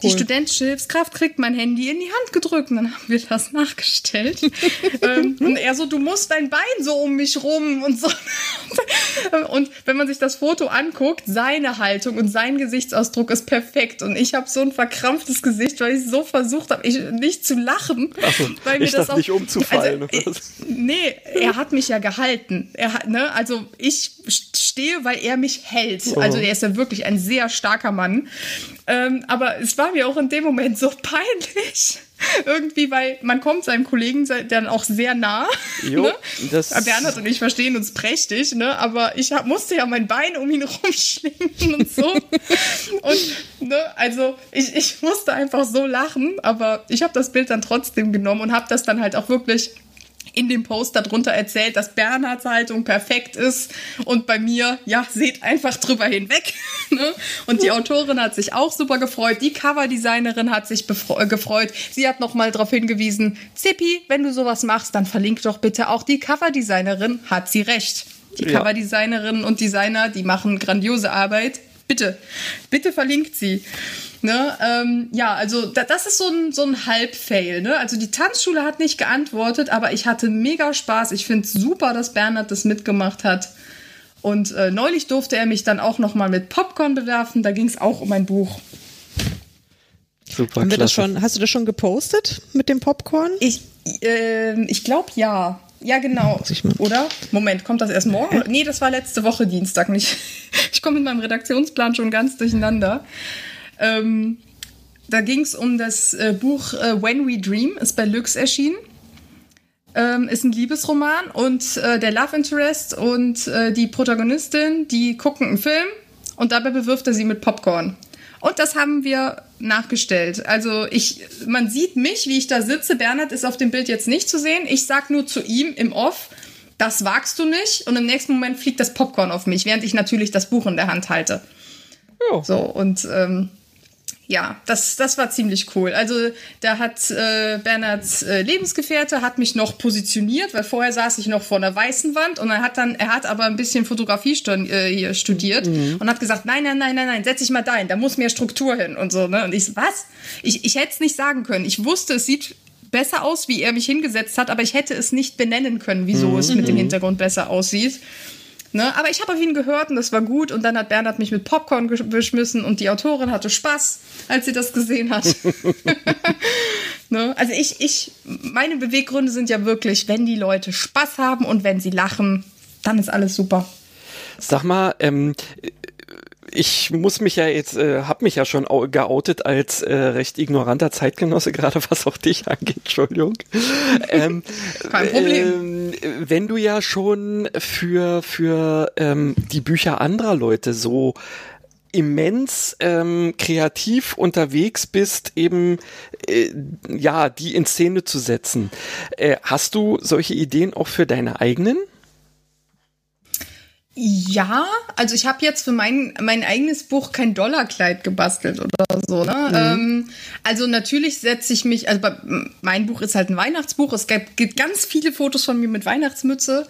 Cool. Die studentische Hilfskraft kriegt mein Handy in die Hand gedrückt und dann haben wir das nachgestellt. ähm, und er so, du musst dein Bein so um mich rum und so. und wenn man sich das Foto anguckt, seine Haltung und sein Gesichtsausdruck ist perfekt. Und ich habe so ein verkrampftes Gesicht, weil ich so versucht habe, nicht zu lachen. So, weil mir das auch, nicht umzufallen. Also, ich, nee, er hat mich ja gehalten. Er hat, ne, also ich stehe, weil er mich hält. Oh. Also er ist ja wirklich ein sehr starker Mann. Ähm, aber es war mir auch in dem Moment so peinlich. Irgendwie, weil man kommt seinem Kollegen dann auch sehr nah. Jo, ne? das Bernhard und ich verstehen uns prächtig, ne? aber ich hab, musste ja mein Bein um ihn rumschlingen und so. und ne, also ich, ich musste einfach so lachen, aber ich habe das Bild dann trotzdem genommen und habe das dann halt auch wirklich in dem Post darunter erzählt, dass Bernhards Haltung perfekt ist und bei mir, ja, seht einfach drüber hinweg. ne? Und die Autorin hat sich auch super gefreut, die Coverdesignerin hat sich äh, gefreut. Sie hat nochmal darauf hingewiesen, Zippi, wenn du sowas machst, dann verlink doch bitte auch die Coverdesignerin, hat sie recht. Die ja. Coverdesignerinnen und Designer, die machen grandiose Arbeit. Bitte, bitte verlinkt sie. Ne? Ähm, ja, also da, das ist so ein, so ein Halbfail. Ne? Also die Tanzschule hat nicht geantwortet, aber ich hatte mega Spaß. Ich finde es super, dass Bernhard das mitgemacht hat. Und äh, neulich durfte er mich dann auch noch mal mit Popcorn bewerfen. Da ging es auch um ein Buch. Super, Haben wir das schon, hast du das schon gepostet mit dem Popcorn? Ich, äh, ich glaube ja. Ja, genau. Oder? Moment, kommt das erst morgen? Nee, das war letzte Woche Dienstag. Nicht. Ich komme mit meinem Redaktionsplan schon ganz durcheinander. Ähm, da ging es um das äh, Buch äh, When We Dream, ist bei Lux erschienen. Ähm, ist ein Liebesroman und äh, der Love Interest und äh, die Protagonistin, die gucken einen Film und dabei bewirft er sie mit Popcorn. Und das haben wir nachgestellt. Also ich, man sieht mich, wie ich da sitze. Bernhard ist auf dem Bild jetzt nicht zu sehen. Ich sag nur zu ihm im Off, das wagst du nicht. Und im nächsten Moment fliegt das Popcorn auf mich, während ich natürlich das Buch in der Hand halte. Oh. So, und ähm, ja, das, das war ziemlich cool. Also da hat äh, Bernhards äh, Lebensgefährte hat mich noch positioniert, weil vorher saß ich noch vor einer weißen Wand und er hat dann, er hat aber ein bisschen Fotografie äh, hier studiert mhm. und hat gesagt, nein, nein, nein, nein, nein, setz dich mal dahin, da muss mehr Struktur hin und so. Ne? Und ich, was? Ich, ich hätte es nicht sagen können. Ich wusste, es sieht besser aus, wie er mich hingesetzt hat, aber ich hätte es nicht benennen können, wieso mhm. es mit dem Hintergrund besser aussieht. Ne? Aber ich habe auf ihn gehört und das war gut. Und dann hat Bernhard mich mit Popcorn geschmissen und die Autorin hatte Spaß, als sie das gesehen hat. ne? Also ich, ich, meine Beweggründe sind ja wirklich, wenn die Leute Spaß haben und wenn sie lachen, dann ist alles super. Sag mal, ähm, ich muss mich ja jetzt, äh, habe mich ja schon geoutet als äh, recht ignoranter Zeitgenosse, gerade was auch dich angeht, Entschuldigung. ähm, Kein Problem. Äh, wenn du ja schon für, für ähm, die Bücher anderer Leute so immens ähm, kreativ unterwegs bist, eben äh, ja die in Szene zu setzen. Äh, hast du solche Ideen auch für deine eigenen? Ja, also ich habe jetzt für mein, mein eigenes Buch kein Dollarkleid gebastelt oder so. Ne? Mhm. Ähm, also natürlich setze ich mich, also bei, mein Buch ist halt ein Weihnachtsbuch. Es gibt, gibt ganz viele Fotos von mir mit Weihnachtsmütze.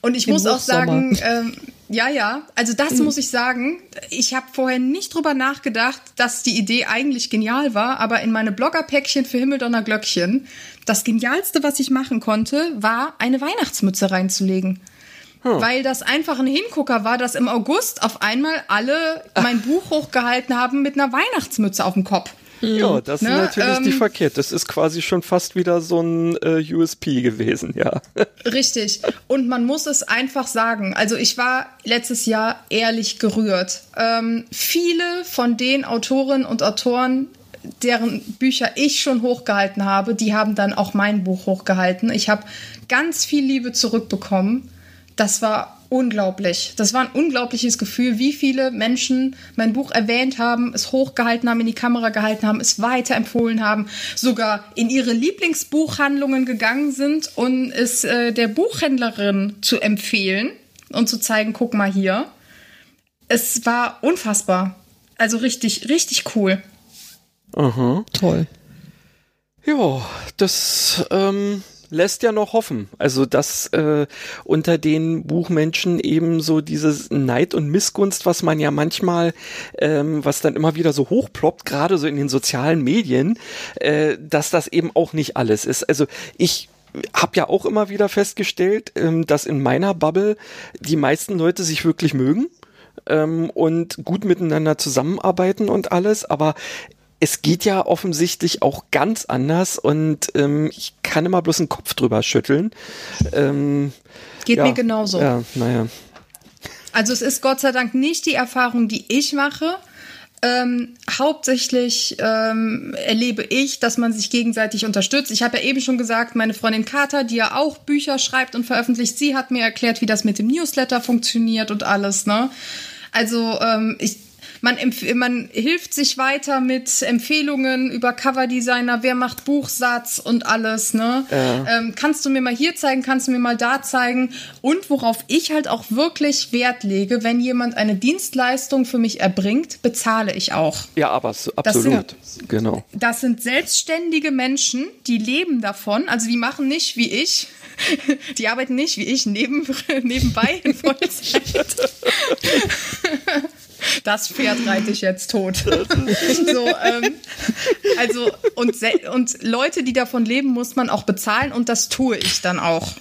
Und ich Im muss auch sagen, ähm, ja, ja, also das mhm. muss ich sagen. Ich habe vorher nicht drüber nachgedacht, dass die Idee eigentlich genial war, aber in meine Bloggerpäckchen für Himmeldonner Glöckchen, das Genialste, was ich machen konnte, war eine Weihnachtsmütze reinzulegen. Hm. Weil das einfach ein Hingucker war, dass im August auf einmal alle mein Buch hochgehalten haben mit einer Weihnachtsmütze auf dem Kopf. Ja, das ne? ist natürlich ähm, die verkehrt. Das ist quasi schon fast wieder so ein äh, USP gewesen, ja. Richtig. Und man muss es einfach sagen. Also ich war letztes Jahr ehrlich gerührt. Ähm, viele von den Autorinnen und Autoren, deren Bücher ich schon hochgehalten habe, die haben dann auch mein Buch hochgehalten. Ich habe ganz viel Liebe zurückbekommen. Das war unglaublich. Das war ein unglaubliches Gefühl, wie viele Menschen mein Buch erwähnt haben, es hochgehalten haben, in die Kamera gehalten haben, es weiterempfohlen haben, sogar in ihre Lieblingsbuchhandlungen gegangen sind und es äh, der Buchhändlerin zu empfehlen und zu zeigen, guck mal hier. Es war unfassbar. Also richtig, richtig cool. Aha. Toll. Ja, das ähm, lässt ja noch hoffen. Also, dass äh, unter den Buchmenschen eben so dieses Neid und Missgunst, was man ja manchmal, ähm, was dann immer wieder so hochploppt, gerade so in den sozialen Medien, äh, dass das eben auch nicht alles ist. Also ich habe ja auch immer wieder festgestellt, ähm, dass in meiner Bubble die meisten Leute sich wirklich mögen ähm, und gut miteinander zusammenarbeiten und alles, aber es geht ja offensichtlich auch ganz anders und ähm, ich kann immer bloß den Kopf drüber schütteln. Ähm, Geht ja, mir genauso. Ja, naja. Also es ist Gott sei Dank nicht die Erfahrung, die ich mache. Ähm, hauptsächlich ähm, erlebe ich, dass man sich gegenseitig unterstützt. Ich habe ja eben schon gesagt, meine Freundin Kata, die ja auch Bücher schreibt und veröffentlicht, sie hat mir erklärt, wie das mit dem Newsletter funktioniert und alles. Ne? Also ähm, ich man, man hilft sich weiter mit Empfehlungen über Coverdesigner, wer macht Buchsatz und alles. Ne? Ja. Ähm, kannst du mir mal hier zeigen, kannst du mir mal da zeigen. Und worauf ich halt auch wirklich Wert lege, wenn jemand eine Dienstleistung für mich erbringt, bezahle ich auch. Ja, aber so, absolut. Das sind, genau. Das sind selbstständige Menschen, die leben davon. Also die machen nicht wie ich. Die arbeiten nicht wie ich neben, nebenbei in Vollzeit. Das Pferd reite ich jetzt tot. so, ähm, also, und, und Leute, die davon leben, muss man auch bezahlen und das tue ich dann auch.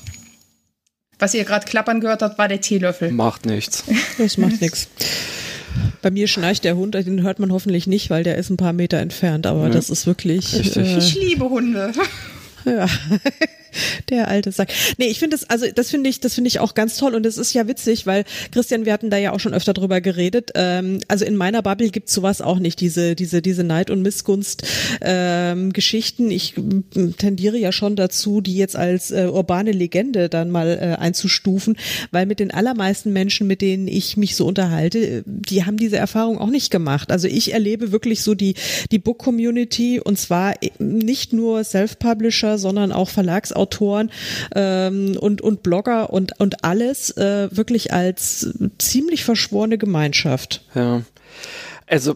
Was ihr gerade klappern gehört habt, war der Teelöffel. Macht nichts. Das macht nichts. Bei mir schnarcht der Hund, den hört man hoffentlich nicht, weil der ist ein paar Meter entfernt, aber ja. das ist wirklich. Äh, ich liebe Hunde. Ja. Der alte Sack. Nee, ich finde das, also das finde ich, das finde ich auch ganz toll und es ist ja witzig, weil Christian, wir hatten da ja auch schon öfter drüber geredet. Ähm, also in meiner Bubble gibt's sowas auch nicht, diese, diese, diese Neid- und Missgunst ähm. Ich tendiere ja schon dazu, die jetzt als äh, urbane Legende dann mal äh, einzustufen, weil mit den allermeisten Menschen, mit denen ich mich so unterhalte, die haben diese Erfahrung auch nicht gemacht. Also ich erlebe wirklich so die, die Book-Community und zwar nicht nur Self-Publisher, sondern auch Verlags Autoren ähm, und, und Blogger und, und alles äh, wirklich als ziemlich verschworene Gemeinschaft. Ja. Also,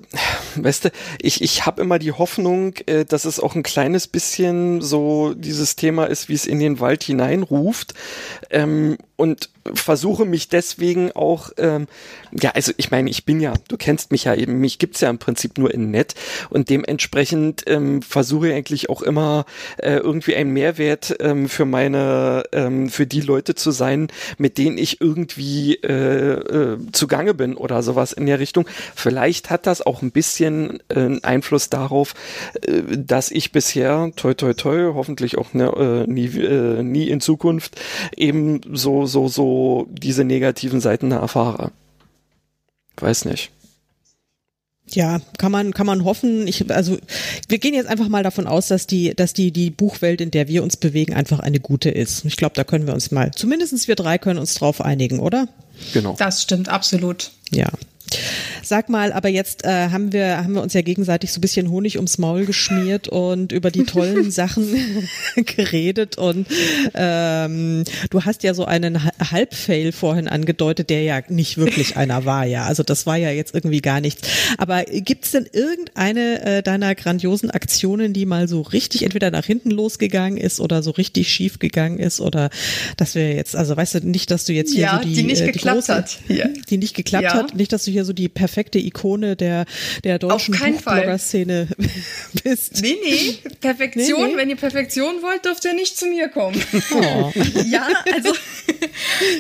weißt du, ich, ich habe immer die Hoffnung, äh, dass es auch ein kleines bisschen so dieses Thema ist, wie es in den Wald hineinruft. Ähm, und versuche mich deswegen auch, ähm, ja, also ich meine, ich bin ja, du kennst mich ja eben, mich gibt's ja im Prinzip nur in nett und dementsprechend ähm, versuche ich eigentlich auch immer äh, irgendwie einen Mehrwert ähm, für meine, ähm, für die Leute zu sein, mit denen ich irgendwie äh, äh, zugange bin oder sowas in der Richtung. Vielleicht hat das auch ein bisschen äh, Einfluss darauf, äh, dass ich bisher, toi toi toi, hoffentlich auch ne, äh, nie, äh, nie in Zukunft eben so so, so diese negativen Seiten erfahre. Weiß nicht. Ja, kann man, kann man hoffen. Ich, also, wir gehen jetzt einfach mal davon aus, dass die, dass die, die Buchwelt, in der wir uns bewegen, einfach eine gute ist. Ich glaube, da können wir uns mal, zumindestens wir drei können uns drauf einigen, oder? Genau. Das stimmt, absolut. Ja. Sag mal, aber jetzt äh, haben wir haben wir uns ja gegenseitig so ein bisschen Honig ums Maul geschmiert und über die tollen Sachen geredet und ähm, du hast ja so einen Halbfail vorhin angedeutet, der ja nicht wirklich einer war, ja. Also das war ja jetzt irgendwie gar nichts. Aber gibt's denn irgendeine äh, deiner grandiosen Aktionen, die mal so richtig entweder nach hinten losgegangen ist oder so richtig schief gegangen ist oder dass wir jetzt, also weißt du nicht, dass du jetzt hier ja, so die, die nicht äh, die geklappt große, hat. Ja. die nicht geklappt Ja. hat, nicht, dass du hier so die perfekte Ikone der der deutschen. Buchblogger-Szene bist. Nee, nee, Perfektion, Nee, nee. wenn ihr Perfektion wollt, dürft ihr nicht zu mir kommen. Oh. ja, also,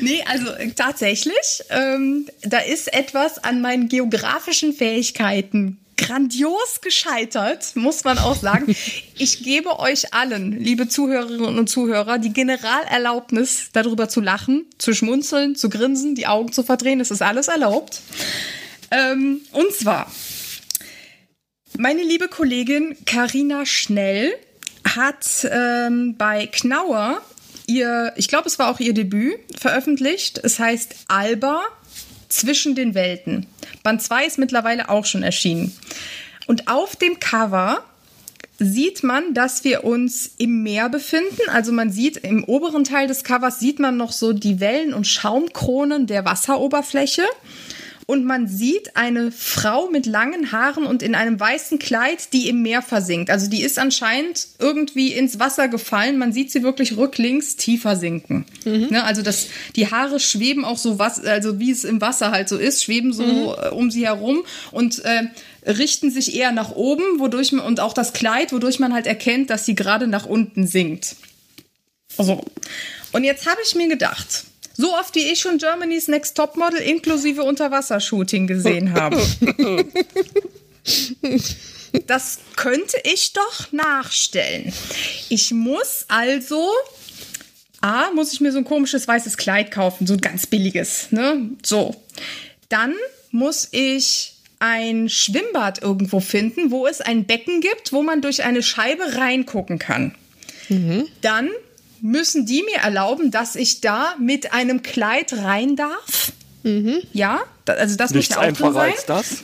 nee, also äh, tatsächlich, ähm, da ist etwas an meinen geografischen Fähigkeiten grandios gescheitert, muss man auch sagen. Ich gebe euch allen, liebe Zuhörerinnen und Zuhörer, die Generalerlaubnis, darüber zu lachen, zu schmunzeln, zu grinsen, die Augen zu verdrehen. Es ist alles erlaubt. Ähm, und zwar Meine liebe Kollegin Karina Schnell hat ähm, bei Knauer ihr, ich glaube, es war auch ihr Debüt, veröffentlicht. Es heißt Alba zwischen den Welten. Band 2 ist mittlerweile auch schon erschienen. Und auf dem Cover sieht man, dass wir uns im Meer befinden. Also man sieht im oberen Teil des Covers sieht man noch so die Wellen und Schaumkronen der Wasseroberfläche und man sieht eine Frau mit langen Haaren und in einem weißen Kleid, die im Meer versinkt. Also die ist anscheinend irgendwie ins Wasser gefallen. Man sieht sie wirklich rücklings tiefer sinken. Mhm. Ne, also das, die Haare schweben auch so was, also wie es im Wasser halt so ist, schweben so mhm. Äh, um sie herum und äh, richten sich eher nach oben, wodurch man und auch das Kleid, wodurch man halt erkennt, dass sie gerade nach unten sinkt. Also und jetzt habe ich mir gedacht, so oft wie ich schon Germany's Next Topmodel inklusive Unterwassershooting gesehen habe. Das könnte ich doch nachstellen. Ich muss also A, muss ich mir so ein komisches weißes Kleid kaufen, so ein ganz billiges, ne? So. Dann muss ich ein Schwimmbad irgendwo finden, wo es ein Becken gibt, wo man durch eine Scheibe reingucken kann. Mhm. Dann müssen die mir erlauben, dass ich da mit einem Kleid rein darf. Mhm. Ja, also das Nichts muss ja auch einfacher sein. als das.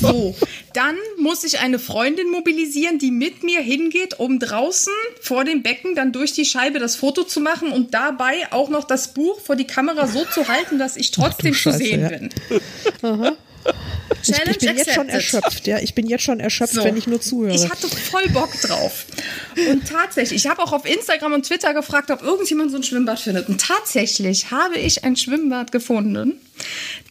So, dann muss ich eine Freundin mobilisieren, die mit mir hingeht, um draußen vor dem Becken dann durch die Scheibe das Foto zu machen und dabei auch noch das Buch vor die Kamera so zu halten, dass ich trotzdem Ach, Scheiße, zu sehen ja. bin. Aha. Challenge ich, bin accepted. jetzt schon erschöpft, ja. Ich bin jetzt schon erschöpft, so. wenn ich nur zuhöre. Ich hatte voll Bock drauf. Und tatsächlich, ich habe auch auf Instagram und Twitter gefragt, ob irgendjemand so ein Schwimmbad findet. Und tatsächlich habe ich ein Schwimmbad gefunden,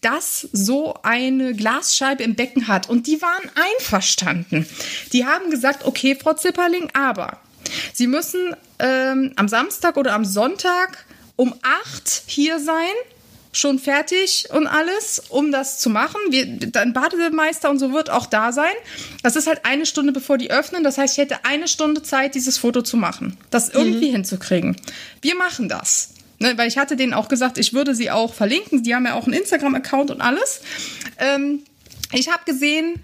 das so eine Glasscheibe im Becken hat. Und die waren einverstanden. Die haben gesagt, okay, Frau Zipperling, aber Sie müssen ähm, am Samstag oder am Sonntag um acht hier sein schon fertig und alles, um das zu machen. Wir, ein Bademeister und so wird auch da sein. Das ist halt eine Stunde bevor die öffnen. Das heißt, ich hätte eine Stunde Zeit, dieses Foto zu machen. Das irgendwie mhm. hinzukriegen. Wir machen das. Ne, weil ich hatte denen auch gesagt, ich würde sie auch verlinken. Die haben ja auch einen Instagram-Account und alles. Ähm, ich habe gesehen,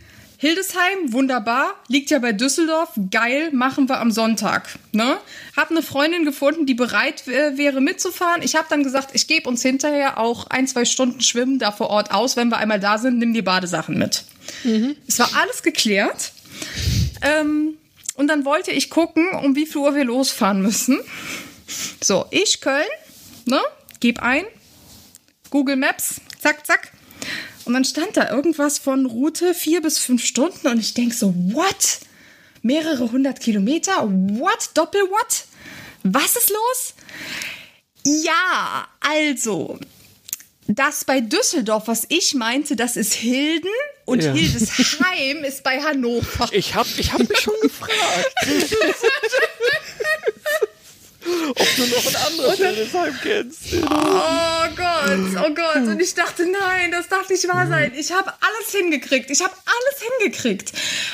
Hildesheim, wunderbar, liegt ja bei Düsseldorf, geil, machen wir am Sonntag. Ne? Hab eine Freundin gefunden, die bereit wäre mitzufahren. Ich habe dann gesagt, ich gebe uns hinterher auch ein, zwei Stunden Schwimmen da vor Ort aus. Wenn wir einmal da sind, nimm die Badesachen mit. Mhm. Es war alles geklärt. Ähm, und dann wollte ich gucken, um wie viel Uhr wir losfahren müssen. So, ich Köln, ne? Gib ein. Google Maps, zack, zack. Und dann stand da irgendwas von Route vier bis fünf Stunden und ich denke so, what? Mehrere hundert Kilometer? What? Doppel-what? Was ist los? Ja, also, das bei Düsseldorf, was ich meinte, das ist Hilden und ja. Hildesheim ist bei Hannover. Ich habe ich hab mich schon gefragt. ob du noch ein anderes Hildesheim kennst. Oh Gott, oh Gott. Und ich dachte, nein, das darf nicht wahr sein. Ich habe alles hingekriegt. Ich habe alles hingekriegt.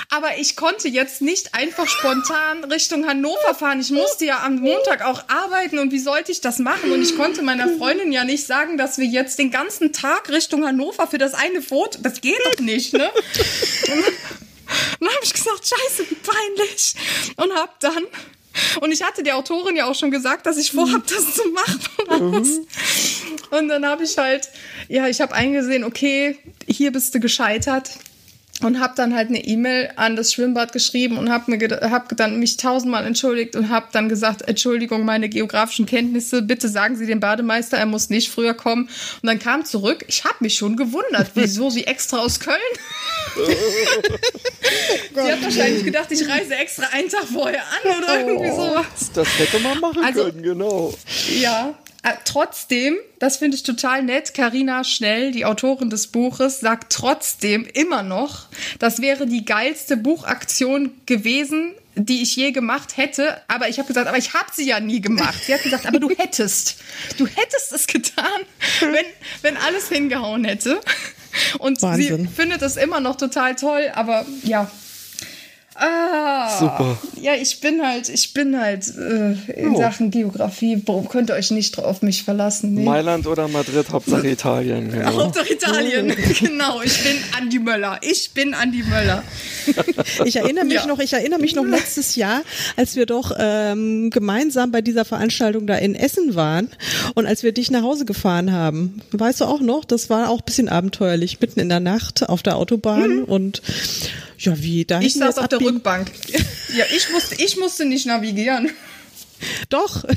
Aber ich konnte jetzt nicht einfach spontan Richtung Hannover fahren. Ich musste ja am Montag auch arbeiten. Und wie sollte ich das machen? Und ich konnte meiner Freundin ja nicht sagen, dass wir jetzt den ganzen Tag Richtung Hannover für das eine Foto. Das geht doch nicht, ne? Und dann habe ich gesagt, scheiße, wie peinlich. Und habe dann und ich hatte der Autorin ja auch schon gesagt, dass ich vorhabe, das zu machen. Mhm. Und dann habe ich halt, ja, ich habe eingesehen, okay, hier bist du gescheitert und habe dann halt eine E-Mail an das Schwimmbad geschrieben und habe mir hab dann mich tausendmal entschuldigt und habe dann gesagt, Entschuldigung, meine geografischen Kenntnisse, bitte sagen Sie dem Bademeister, er muss nicht früher kommen. Und dann kam zurück, ich habe mich schon gewundert, wieso sie extra aus Köln. Sie hat wahrscheinlich gedacht, ich reise extra einen Tag vorher an oder oh, irgendwie sowas. Das hätte man machen also, können, genau. Ja, trotzdem, das finde ich total nett, Karina Schnell, die Autorin des Buches, sagt trotzdem immer noch, das wäre die geilste Buchaktion gewesen, die ich je gemacht hätte. Aber ich habe gesagt, aber ich habe sie ja nie gemacht. Sie hat gesagt, aber du hättest. Du hättest es getan, wenn, wenn alles hingehauen hätte. Und Wahnsinn. sie findet es immer noch total toll, aber ja, Ah, Super. Ja, ich bin halt, ich bin halt äh, in Oh. Sachen Geografie, könnt ihr euch nicht auf mich verlassen. Nee. Mailand oder Madrid, Hauptsache Italien. Genau. Hauptsache Italien, genau. Ich bin Andi Möller. Ich bin Andi Möller. Ich erinnere mich Ja. noch, ich erinnere mich noch letztes Jahr, als wir doch ähm, gemeinsam bei dieser Veranstaltung da in Essen waren und als wir dich nach Hause gefahren haben. Weißt du auch noch? Das war auch ein bisschen abenteuerlich, mitten in der Nacht auf der Autobahn und ja, wie da Ich saß auf der abbiegen- Rückbank. Ja, ich musste, ich musste nicht navigieren. Doch.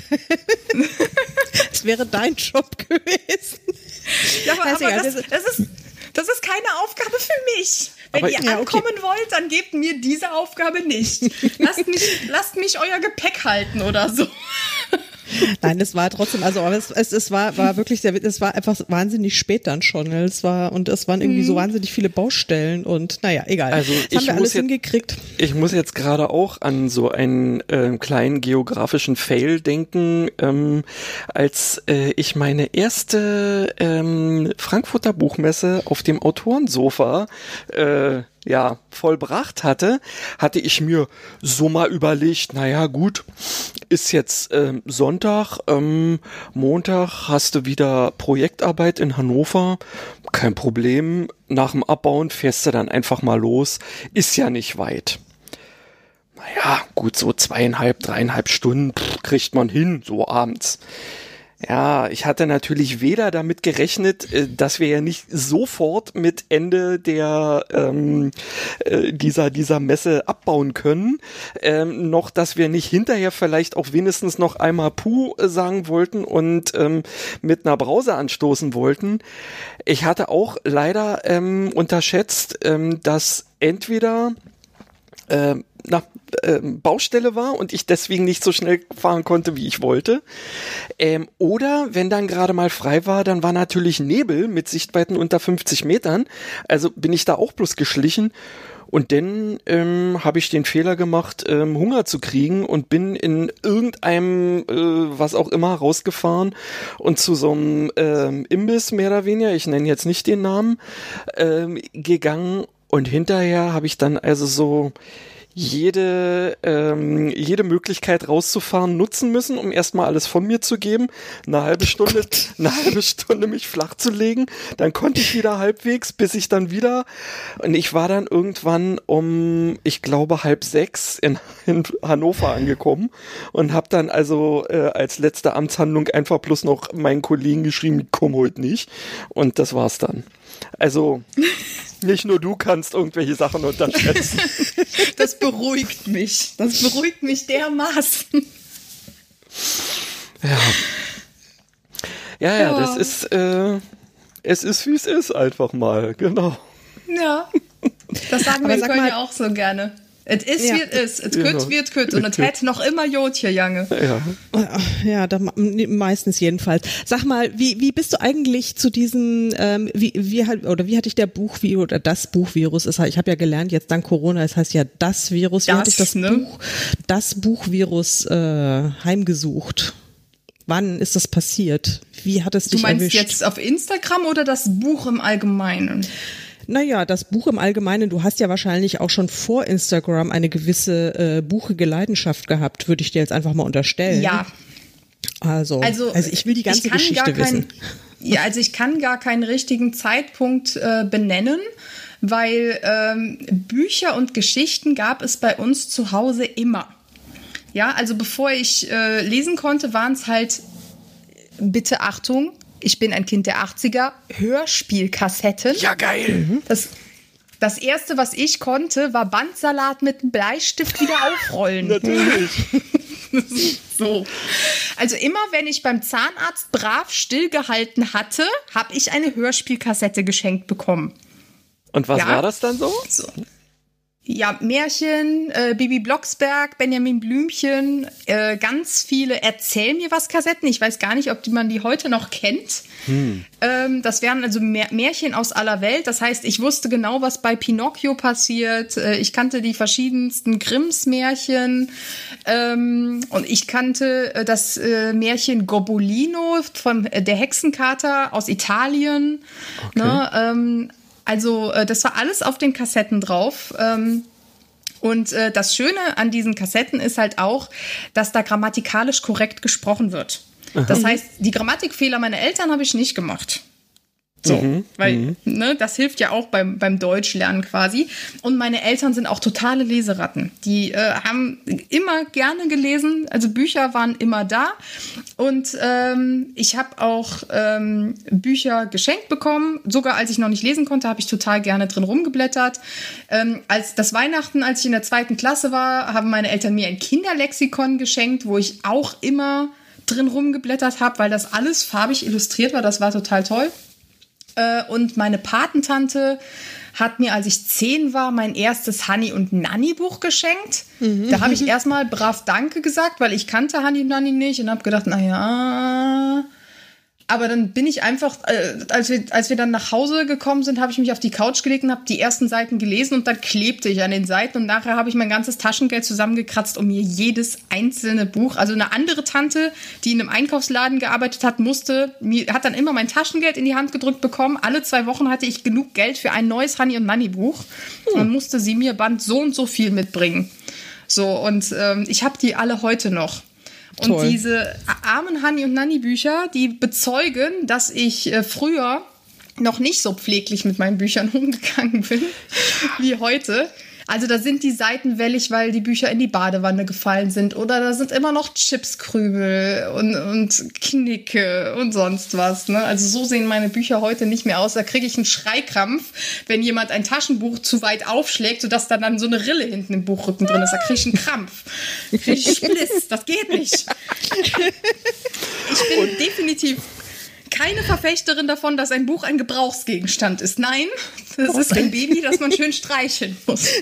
Es wäre dein Job gewesen. Ja, aber, ist aber egal, das, das, ist, das ist keine Aufgabe für mich. Wenn Aber- ihr Ja, okay. ankommen wollt, dann gebt mir diese Aufgabe nicht. Lasst mich, lasst mich euer Gepäck halten oder so. Nein, es war trotzdem, also aber es, es, es war, war wirklich sehr, es war einfach wahnsinnig spät dann schon. ne? Es war, und es waren irgendwie so wahnsinnig viele Baustellen und naja, egal. Also das ich haben wir muss alles jetzt- hingekriegt. Ich muss jetzt gerade auch an so einen ähm, kleinen geografischen Fail denken, ähm, als äh, ich meine erste ähm, Frankfurter Buchmesse auf dem Autorensofa äh, ja, vollbracht hatte, hatte ich mir so mal überlegt, naja gut, ist jetzt ähm, Sonntag, ähm, Montag hast du wieder Projektarbeit in Hannover, kein Problem, nach dem Abbauen fährst du dann einfach mal los, ist ja nicht weit. Naja, gut, so zweieinhalb, dreieinhalb Stunden pff, kriegt man hin, so abends. Ja, ich hatte natürlich weder damit gerechnet, äh, dass wir ja nicht sofort mit Ende der ähm, äh, dieser dieser Messe abbauen können, ähm, noch, dass wir nicht hinterher vielleicht auch wenigstens noch einmal Puh äh, sagen wollten und ähm, mit einer Brause anstoßen wollten. Ich hatte auch leider ähm, unterschätzt, ähm, dass entweder ähm, na, ähm, Baustelle war und ich deswegen nicht so schnell fahren konnte, wie ich wollte. Ähm, oder wenn dann gerade mal frei war, dann war natürlich Nebel mit Sichtweiten unter 50 Metern. Also bin ich da auch bloß geschlichen. Und dann ähm, habe ich den Fehler gemacht, ähm, Hunger zu kriegen und bin in irgendeinem, äh, was auch immer, rausgefahren und zu so einem ähm, Imbiss mehr oder weniger, ich nenne jetzt nicht den Namen, ähm, gegangen. Und hinterher habe ich dann also so jede, ähm, jede Möglichkeit rauszufahren nutzen müssen, um erstmal alles von mir zu geben, eine halbe Stunde, eine halbe Stunde mich flach zu legen, dann konnte ich wieder halbwegs, bis ich dann wieder, und ich war dann irgendwann um, ich glaube, halb sechs in, in Hannover angekommen und habe dann also äh, als letzte Amtshandlung einfach bloß noch meinen Kollegen geschrieben, komm heute nicht. Und das war's dann. Also, nicht nur du kannst irgendwelche Sachen unterschätzen. Das beruhigt mich. Das beruhigt mich dermaßen. Ja. Ja, ja, Ja. das ist, äh, es ist wie es ist, einfach mal, genau. Ja. Das sagen wir in sag Köln mal- ja auch so gerne. Es ist, Ja. wie es ist. Es Genau. kütt, wird kütt. Und es hätte noch immer Jodje, Jange. Ja. Ja, da, meistens jedenfalls. Sag mal, wie, wie bist du eigentlich zu diesem, ähm, wie, wie hat, oder wie hatte ich der Buchvirus oder das Buchvirus, ist, ich habe ja gelernt, jetzt dank Corona, es heißt ja das Virus, wie Das, hatte ich das ne? Buch, das Buchvirus äh, heimgesucht? Wann ist das passiert? Wie hat es Du dich meinst erwischt? jetzt auf Instagram oder das Buch im Allgemeinen? Naja, das Buch im Allgemeinen, du hast ja wahrscheinlich auch schon vor Instagram eine gewisse äh, buchige Leidenschaft gehabt, würde ich dir jetzt einfach mal unterstellen. Ja. Also, also, Also, ich will die ganze Geschichte gar kein, wissen. Ja, also ich kann gar keinen richtigen Zeitpunkt äh, benennen, weil ähm, Bücher und Geschichten gab es bei uns zu Hause immer. Ja, also bevor ich äh, lesen konnte, waren es halt, bitte Achtung, ich bin ein Kind der 80er, Hörspielkassetten. Ja, geil. Das, das erste, was ich konnte, war Bandsalat mit einem Bleistift wieder aufrollen. Natürlich. So. Also immer, wenn ich beim Zahnarzt brav stillgehalten hatte, habe ich eine Hörspielkassette geschenkt bekommen. Und was Ja. war das dann so? So. Ja, Märchen, äh, Bibi Blocksberg, Benjamin Blümchen, äh, ganz viele Erzähl mir was Kassetten. Ich weiß gar nicht, ob die, man die heute noch kennt. Ähm, das wären also Mä- Märchen aus aller Welt. Das heißt, ich wusste genau, was bei Pinocchio passiert. Äh, ich kannte die verschiedensten Grimms Märchen. Ähm, und ich kannte äh, das äh, Märchen Gobolino von äh, der Hexenkater aus Italien. Ne, ähm, also äh, das war alles auf den Kassetten drauf. Ähm, Und äh, das Schöne an diesen Kassetten ist halt auch, dass da grammatikalisch korrekt gesprochen wird. Das heißt, die Grammatikfehler meiner Eltern habe ich nicht gemacht. So, mhm, weil mhm. ne, das hilft ja auch beim, beim Deutschlernen quasi. Und meine Eltern sind auch totale Leseratten. Die äh, haben immer gerne gelesen, also Bücher waren immer da. Und ähm, ich habe auch ähm, Bücher geschenkt bekommen. Sogar als ich noch nicht lesen konnte, habe ich total gerne drin rumgeblättert. Ähm, als das Weihnachten, als ich in der zweiten Klasse war, haben meine Eltern mir ein Kinderlexikon geschenkt, wo ich auch immer drin rumgeblättert habe, weil das alles farbig illustriert war. Das war total toll. Äh, und meine Patentante hat mir, als ich zehn war, mein erstes Honey und Nanny Buch geschenkt. Mhm. Da habe ich erstmal brav Danke gesagt, weil ich kannte Honey und Nanny nicht und habe gedacht, naja, aber dann bin ich einfach, äh, als, wir, als wir dann nach Hause gekommen sind, habe ich mich auf die Couch gelegt und habe die ersten Seiten gelesen und dann klebte ich an den Seiten und nachher habe ich mein ganzes Taschengeld zusammengekratzt, um mir jedes einzelne Buch, also eine andere Tante, die in einem Einkaufsladen gearbeitet hat, musste, mir, hat dann immer mein Taschengeld in die Hand gedrückt bekommen. Alle zwei Wochen hatte ich genug Geld für ein neues Honey und Nanny Buch hm. und musste sie mir Band so und so viel mitbringen. So, und ähm, ich habe die alle heute noch. Und Toll. diese armen Hanni und Nanni Bücher, die bezeugen, dass ich äh, früher noch nicht so pfleglich mit meinen Büchern umgegangen bin wie heute. Also da sind die Seiten wellig, weil die Bücher in die Badewanne gefallen sind. Oder da sind immer noch Chipskrümel und, und Knicke und sonst was. Ne? Also so sehen meine Bücher heute nicht mehr aus. Da kriege ich einen Schreikrampf, wenn jemand ein Taschenbuch zu weit aufschlägt, sodass da dann so eine Rille hinten im Buchrücken drin ist. Da kriege ich einen Krampf. Kriege ich Spliss. Das geht nicht. Ich bin definitiv keine Verfechterin davon, dass ein Buch ein Gebrauchsgegenstand ist. Nein, das ist ein Baby, das man schön streicheln muss.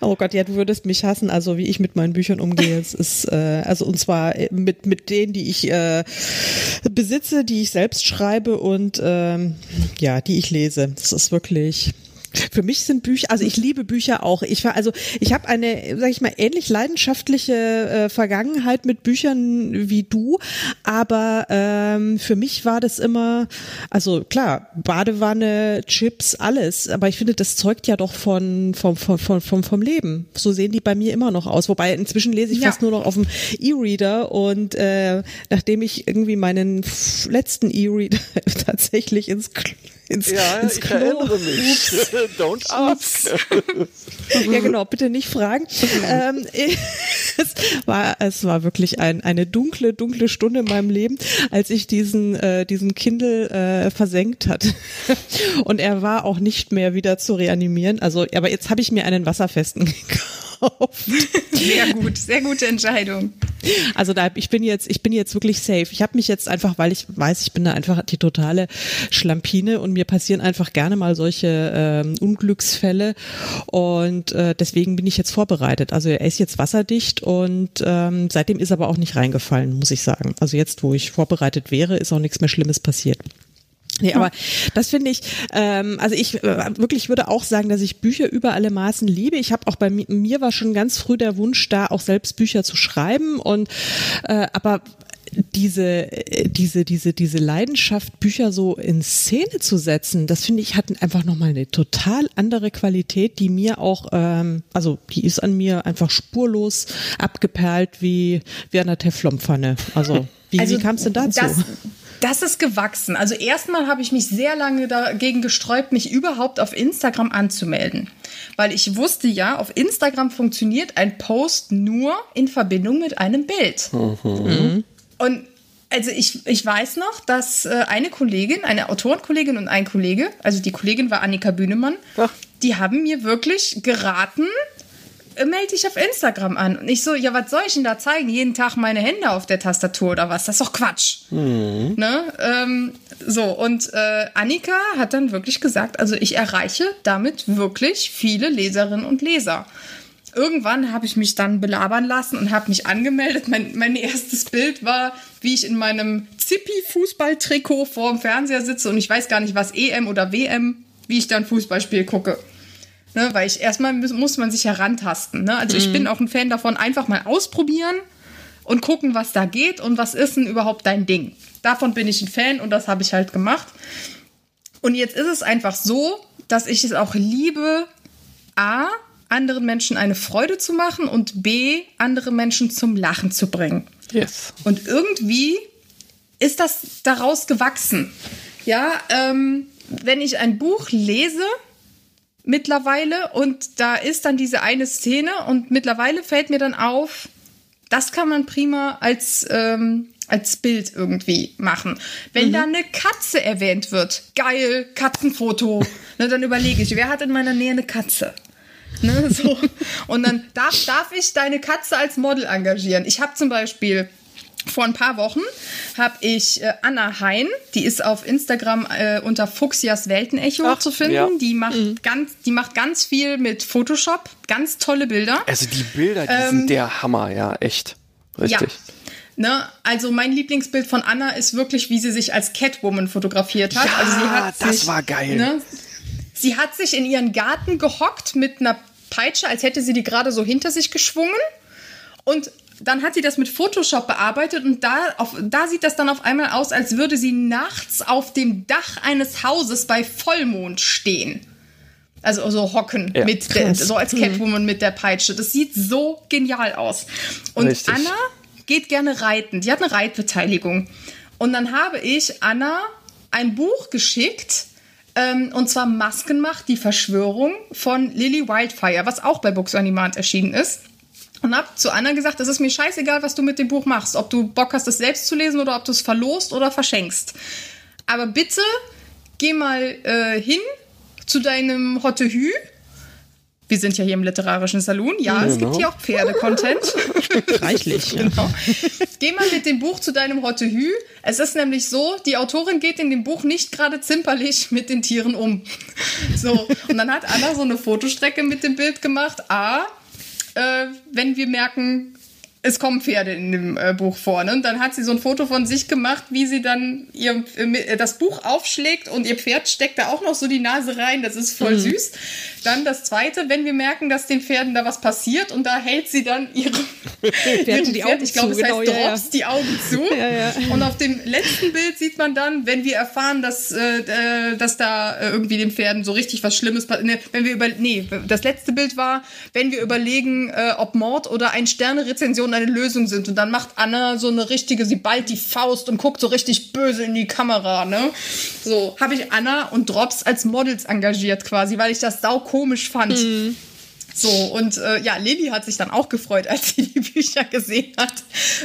Oh Gott, ja, du würdest mich hassen, also wie ich mit meinen Büchern umgehe. Es ist, äh, also und zwar mit, mit denen, die ich äh, besitze, die ich selbst schreibe und ähm, ja, die ich lese. Das ist wirklich für mich sind Bücher, also ich liebe Bücher auch. Ich war also, ich habe eine, sag ich mal, ähnlich leidenschaftliche äh, Vergangenheit mit Büchern wie du, aber ähm, für mich war das immer, also klar, Badewanne, Chips, alles, aber ich finde, das zeugt ja doch von vom vom vom vom, vom Leben. So sehen die bei mir immer noch aus. Wobei inzwischen lese ich ja. fast nur noch auf dem E-Reader und äh, nachdem ich irgendwie meinen letzten E-Reader tatsächlich ins ins, ja, ins ich Klo. erinnere mich. Don't ask. ja, genau, bitte nicht fragen. ähm, es, war, es war wirklich ein, eine dunkle, dunkle Stunde in meinem Leben, als ich diesen, äh, diesen Kindle äh, versenkt hat. Und er war auch nicht mehr wieder zu reanimieren. Also, aber jetzt habe ich mir einen wasserfesten gekauft gekauft. Sehr gut, sehr gute Entscheidung. Also da, ich bin jetzt, ich bin jetzt wirklich safe. Ich habe mich jetzt einfach, weil ich weiß, ich bin da einfach die totale Schlampine und mir passieren einfach gerne mal solche ähm, Unglücksfälle und äh, deswegen bin ich jetzt vorbereitet. Also er ist jetzt wasserdicht und ähm, seitdem ist aber auch nicht reingefallen, muss ich sagen. Also jetzt, wo ich vorbereitet wäre, ist auch nichts mehr Schlimmes passiert. Nee, aber das finde ich, ähm, also ich äh, wirklich würde auch sagen, dass ich Bücher über alle Maßen liebe. Ich habe auch bei mir, mir war schon ganz früh der Wunsch da, auch selbst Bücher zu schreiben und äh, aber diese, äh, diese, diese, diese Leidenschaft, Bücher so in Szene zu setzen, das finde ich, hat einfach nochmal eine total andere Qualität, die mir auch, ähm, also die ist an mir einfach spurlos abgeperlt wie, wie an der Teflonpfanne. Also, wie, also, wie kam es denn dazu? Das, das ist gewachsen. Also erstmal habe ich mich sehr lange dagegen gesträubt, mich überhaupt auf Instagram anzumelden. Weil ich wusste ja, auf Instagram funktioniert ein Post nur in Verbindung mit einem Bild. Mhm. Und also ich, ich weiß noch, dass äh, eine Kollegin, eine Autorenkollegin und ein Kollege, also die Kollegin war Annika Bühnemann, Ach. die haben mir wirklich geraten, melde dich auf Instagram an. Und ich so, ja, was soll ich denn da zeigen? Jeden Tag meine Hände auf der Tastatur oder was? Das ist doch Quatsch. Mhm. Ne? Ähm, so, und äh, Annika hat dann wirklich gesagt, also ich erreiche damit wirklich viele Leserinnen und Leser. Irgendwann habe ich mich dann belabern lassen und habe mich angemeldet. Mein, mein erstes Bild war, wie ich in meinem Zippi-Fußballtrikot vor dem Fernseher sitze und ich weiß gar nicht, was EM oder WM, wie ich dann Fußballspiel gucke. Ne, weil ich erstmal muss man sich herantasten. Ne? Also mhm. ich bin auch ein Fan davon, einfach mal ausprobieren und gucken, was da geht und was ist denn überhaupt dein Ding. Davon bin ich ein Fan und das habe ich halt gemacht. Und jetzt ist es einfach so, dass ich es auch liebe, A, anderen Menschen eine Freude zu machen und B, andere Menschen zum Lachen zu bringen. Yes. Und irgendwie ist das daraus gewachsen. Ja, ähm, wenn ich ein Buch lese, mittlerweile, und da ist dann diese eine Szene, und mittlerweile fällt mir dann auf, das kann man prima als, ähm, als Bild irgendwie machen. Wenn mhm. da eine Katze erwähnt wird, geil, Katzenfoto, ne, dann überlege ich, wer hat in meiner Nähe eine Katze? Ne, so. Und dann darf, darf ich deine Katze als Model engagieren. Ich habe zum Beispiel vor ein paar Wochen habe ich äh, Anna Hein, die ist auf Instagram äh, unter Fuchsias Weltenecho Ach, zu finden. Ja. Die macht mhm. ganz, die macht ganz viel mit Photoshop, ganz tolle Bilder. Also die Bilder, die ähm, sind der Hammer, ja, echt. Richtig. Ja. Ne, also mein Lieblingsbild von Anna ist wirklich, wie sie sich als Catwoman fotografiert hat. Ja, also sie hat das sich, war geil. Ne, sie hat sich in ihren Garten gehockt mit einer Peitsche, als hätte sie die gerade so hinter sich geschwungen. Und dann hat sie das mit Photoshop bearbeitet und da, auf, da sieht das dann auf einmal aus, als würde sie nachts auf dem Dach eines Hauses bei Vollmond stehen. Also so hocken ja, mit der, so als Catwoman mit der Peitsche. Das sieht so genial aus. Und Richtig. Anna geht gerne reiten. Die hat eine Reitbeteiligung. Und dann habe ich Anna ein Buch geschickt, ähm, und zwar Maskenmacht, die Verschwörung von Lily Wildfire, was auch bei Books on Demand erschienen ist und habe zu Anna gesagt, es ist mir scheißegal, was du mit dem Buch machst, ob du Bock hast, es selbst zu lesen oder ob du es verlost oder verschenkst. Aber bitte geh mal äh, hin zu deinem Hottehü. Wir sind ja hier im literarischen Salon. Ja, genau. es gibt hier auch Pferde-Content. Reichlich. genau. Geh mal mit dem Buch zu deinem Hottehü. Es ist nämlich so, die Autorin geht in dem Buch nicht gerade zimperlich mit den Tieren um. So. Und dann hat Anna so eine Fotostrecke mit dem Bild gemacht. A, äh, wenn wir merken, es kommen Pferde in dem äh, Buch vor. Ne? Und dann hat sie so ein Foto von sich gemacht, wie sie dann ihr, äh, das Buch aufschlägt und ihr Pferd steckt da auch noch so die Nase rein. Das ist voll mhm. süß. Dann das zweite, wenn wir merken, dass den Pferden da was passiert und da hält sie dann ihre, ihren die Pferd, ich glaube, es genau, heißt ja, Drops, ja. die Augen zu. Ja, und auf dem letzten Bild sieht man dann, wenn wir erfahren, dass, äh, äh dass da äh, irgendwie den Pferden so richtig was Schlimmes passiert. Ne, wenn wir über, nee, das letzte Bild war, wenn wir überlegen, äh, ob Mord oder ein Sterne-Rezension eine Lösung sind. Und dann macht Anna so eine richtige, sie ballt die Faust und guckt so richtig böse in die Kamera, ne? So, habe ich Anna und Drops als Models engagiert quasi, weil ich das sau komisch fand. Mhm. So, und äh, ja, Lilly hat sich dann auch gefreut, als sie die Bücher gesehen hat.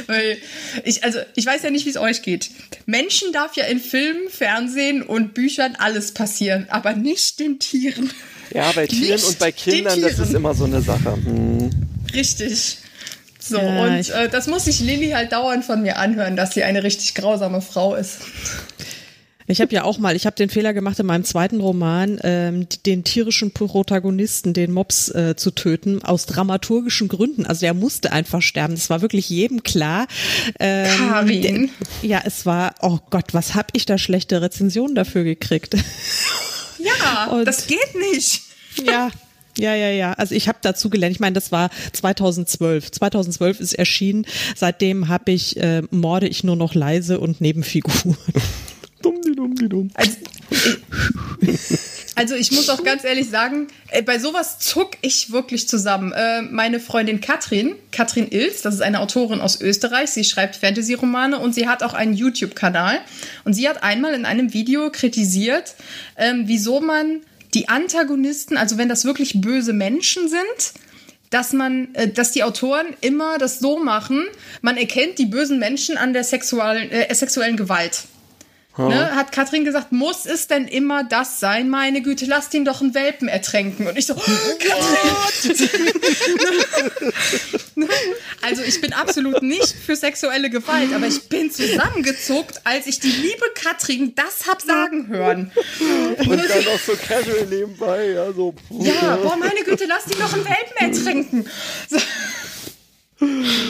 Weil ich, also, ich weiß ja nicht, wie es euch geht. Menschen darf ja in Filmen, Fernsehen und Büchern alles passieren, aber nicht den Tieren. Ja, bei Tieren nicht und bei Kindern, das ist immer so eine Sache. Hm. Richtig. So, ja, und äh, das muss sich Lilly halt dauernd von mir anhören, dass sie eine richtig grausame Frau ist. Ich habe ja auch mal, ich habe den Fehler gemacht in meinem zweiten Roman, ähm, den tierischen Protagonisten, den Mops, äh, zu töten, aus dramaturgischen Gründen. Also der musste einfach sterben. Das war wirklich jedem klar. Ähm, Karin. Der, ja, es war, oh Gott, was habe ich da schlechte Rezensionen dafür gekriegt? Ja, Und, das geht nicht. Ja, ja, ja, ja. Also ich habe dazu gelernt. Ich meine, das war 2012. 2012 ist erschienen. Seitdem habe ich äh, morde ich nur noch leise und Nebenfiguren. dumm, die dumm, die dumm. Also, also ich muss auch ganz ehrlich sagen, äh, bei sowas zuck ich wirklich zusammen. Äh, meine Freundin Katrin, Katrin Ilz, das ist eine Autorin aus Österreich, sie schreibt Fantasy-Romane und sie hat auch einen YouTube-Kanal. Und sie hat einmal in einem Video kritisiert, ähm, wieso man die Antagonisten, also wenn das wirklich böse Menschen sind, dass man, äh, dass die Autoren immer das so machen, man erkennt die bösen Menschen an der sexuellen, äh, sexuellen Gewalt. Ne, hat Katrin gesagt, muss es denn immer das sein? Meine Güte, lasst ihn doch einen Welpen ertränken. Und ich so, oh, Katrin! also ich bin absolut nicht für sexuelle Gewalt, aber ich bin zusammengezuckt, als ich die liebe Katrin das hab sagen hören. Und dann noch so casual nebenbei, ja, so. Ja, boah, meine Güte, lasst ihn doch einen Welpen ertränken. So.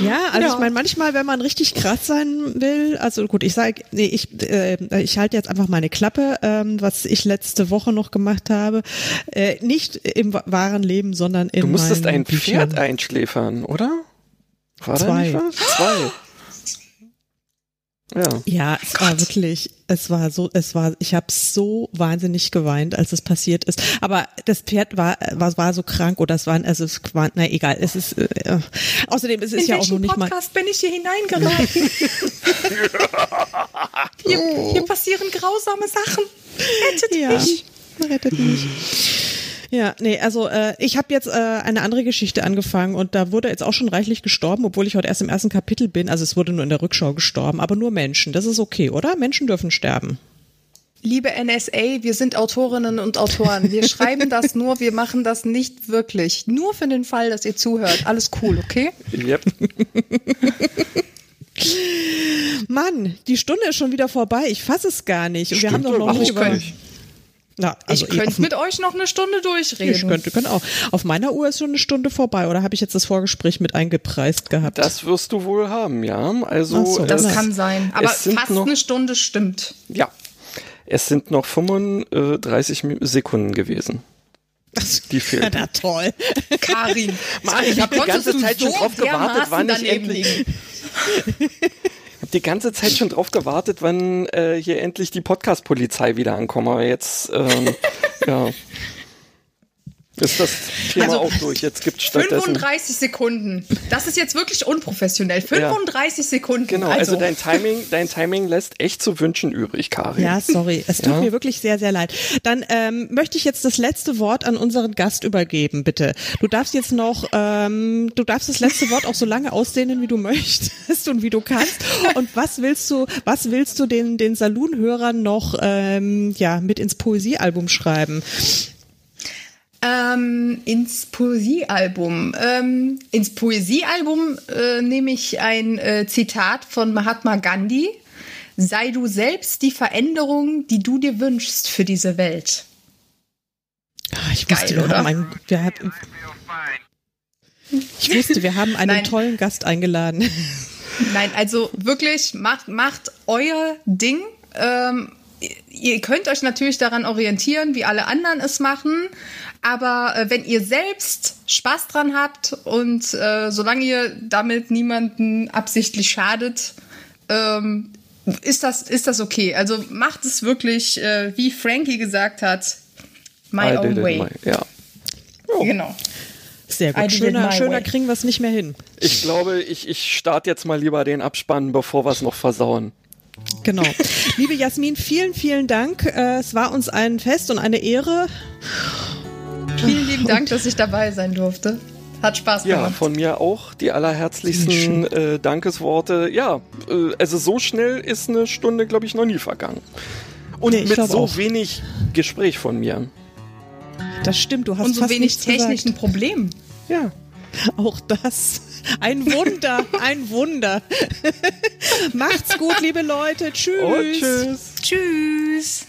Ja, also ja. ich meine, manchmal, wenn man richtig krass sein will, also gut, ich sage, nee, ich, äh, ich halte jetzt einfach meine Klappe, ähm, was ich letzte Woche noch gemacht habe. Äh, nicht im wahren Leben, sondern in Du musstest ein Pferd einschläfern, oder? War Zwei. Zwei. Ja. Ja, es war wirklich, es war so, es war, ich habe so wahnsinnig geweint, als es passiert ist. Aber das Pferd war, war, war so krank oder es war, also es war, na egal, es ist, äh, außerdem es ist In ja auch welchen noch nicht mal. Podcast bin ich hier hineingeraten? hier, hier passieren grausame Sachen. Rettet Ja, mich. rettet mich. Ja, nee, also äh, ich habe jetzt äh, eine andere Geschichte angefangen und da wurde jetzt auch schon reichlich gestorben, obwohl ich heute erst im ersten Kapitel bin. Also es wurde nur in der Rückschau gestorben, aber nur Menschen. Das ist okay, oder? Menschen dürfen sterben. Liebe NSA, wir sind Autorinnen und Autoren. Wir schreiben das nur, wir machen das nicht wirklich. Nur für den Fall, dass ihr zuhört. Alles cool, okay? Yep. Mann, die Stunde ist schon wieder vorbei. Ich fasse es gar nicht. Und wir haben doch noch nicht über. nicht. Na, also ich könnte mit euch noch eine Stunde durchreden. Ich könnte, könnte auch. Auf meiner Uhr ist schon eine Stunde vorbei. Oder habe ich jetzt das Vorgespräch mit eingepreist gehabt? Das wirst du wohl haben, ja. Also so, das es, kann sein. Aber fast noch- eine Stunde stimmt. ja. Es sind noch 35 Mi- Sekunden gewesen. Die ja, fehlen. na toll. Karin. Mann, ich habe die ganze Zeit schon so drauf gewartet, wann ich endlich. habe die ganze Zeit schon drauf gewartet, wann äh, hier endlich die Podcast-Polizei wieder ankommt. Aber jetzt, ähm, ja. Ist das Thema Also, auch durch. Jetzt gibt stattdessen. 35 Sekunden. Das ist jetzt wirklich unprofessionell. 35 Sekunden. Genau, also, dein Timing, dein Timing lässt echt zu wünschen übrig, Karin. Ja, sorry. Es tut Ja. mir wirklich sehr, sehr leid. Dann ähm, möchte ich jetzt das letzte Wort an unseren Gast übergeben, bitte. Du darfst jetzt noch, ähm, du darfst das letzte Wort auch so lange ausdehnen, wie du möchtest und wie du kannst. Und was willst du, was willst du den, den Saloon-Hörern noch ähm, ja, mit ins Poesiealbum schreiben? Ähm, ins Poesiealbum. Ähm, ins Poesiealbum äh, nehme ich ein äh, Zitat von Mahatma Gandhi. Sei du selbst die Veränderung, die du dir wünschst für diese Welt. Ah, Ich Geil, wusste, wir oder? haben einen, wir hatten, ich wusste, wir haben einen Nein. tollen Gast eingeladen. Nein, also wirklich, macht, macht euer Ding. Ähm, ihr könnt euch natürlich daran orientieren, wie alle anderen es machen. Aber äh, wenn ihr selbst Spaß dran habt und äh, solange ihr damit niemanden absichtlich schadet, ähm, ist das, ist das okay. Also macht es wirklich, äh, wie Frankie gesagt hat, my I own did it way. my- Ja. Genau. Sehr gut. Schöner, schöner way. kriegen wir es nicht mehr hin. Ich glaube, ich, ich starte jetzt mal lieber den Abspann, bevor wir es noch versauen. Genau. Liebe Jasmin, vielen, vielen Dank. Äh, Es war uns ein Fest und eine Ehre. Vielen lieben Dank, dass ich dabei sein durfte. Hat Spaß Ja, gemacht. von mir auch die allerherzlichsten äh, Dankesworte. Ja, äh, also so schnell ist eine Stunde, glaube ich, noch nie vergangen. Und Nee, mit so auch. wenig Gespräch von mir. Das stimmt, du hast und so fast wenig technischen Problemen. Ja. Auch das. Ein Wunder, ein Wunder. Macht's gut, liebe Leute. Tschüss. Und tschüss. Tschüss.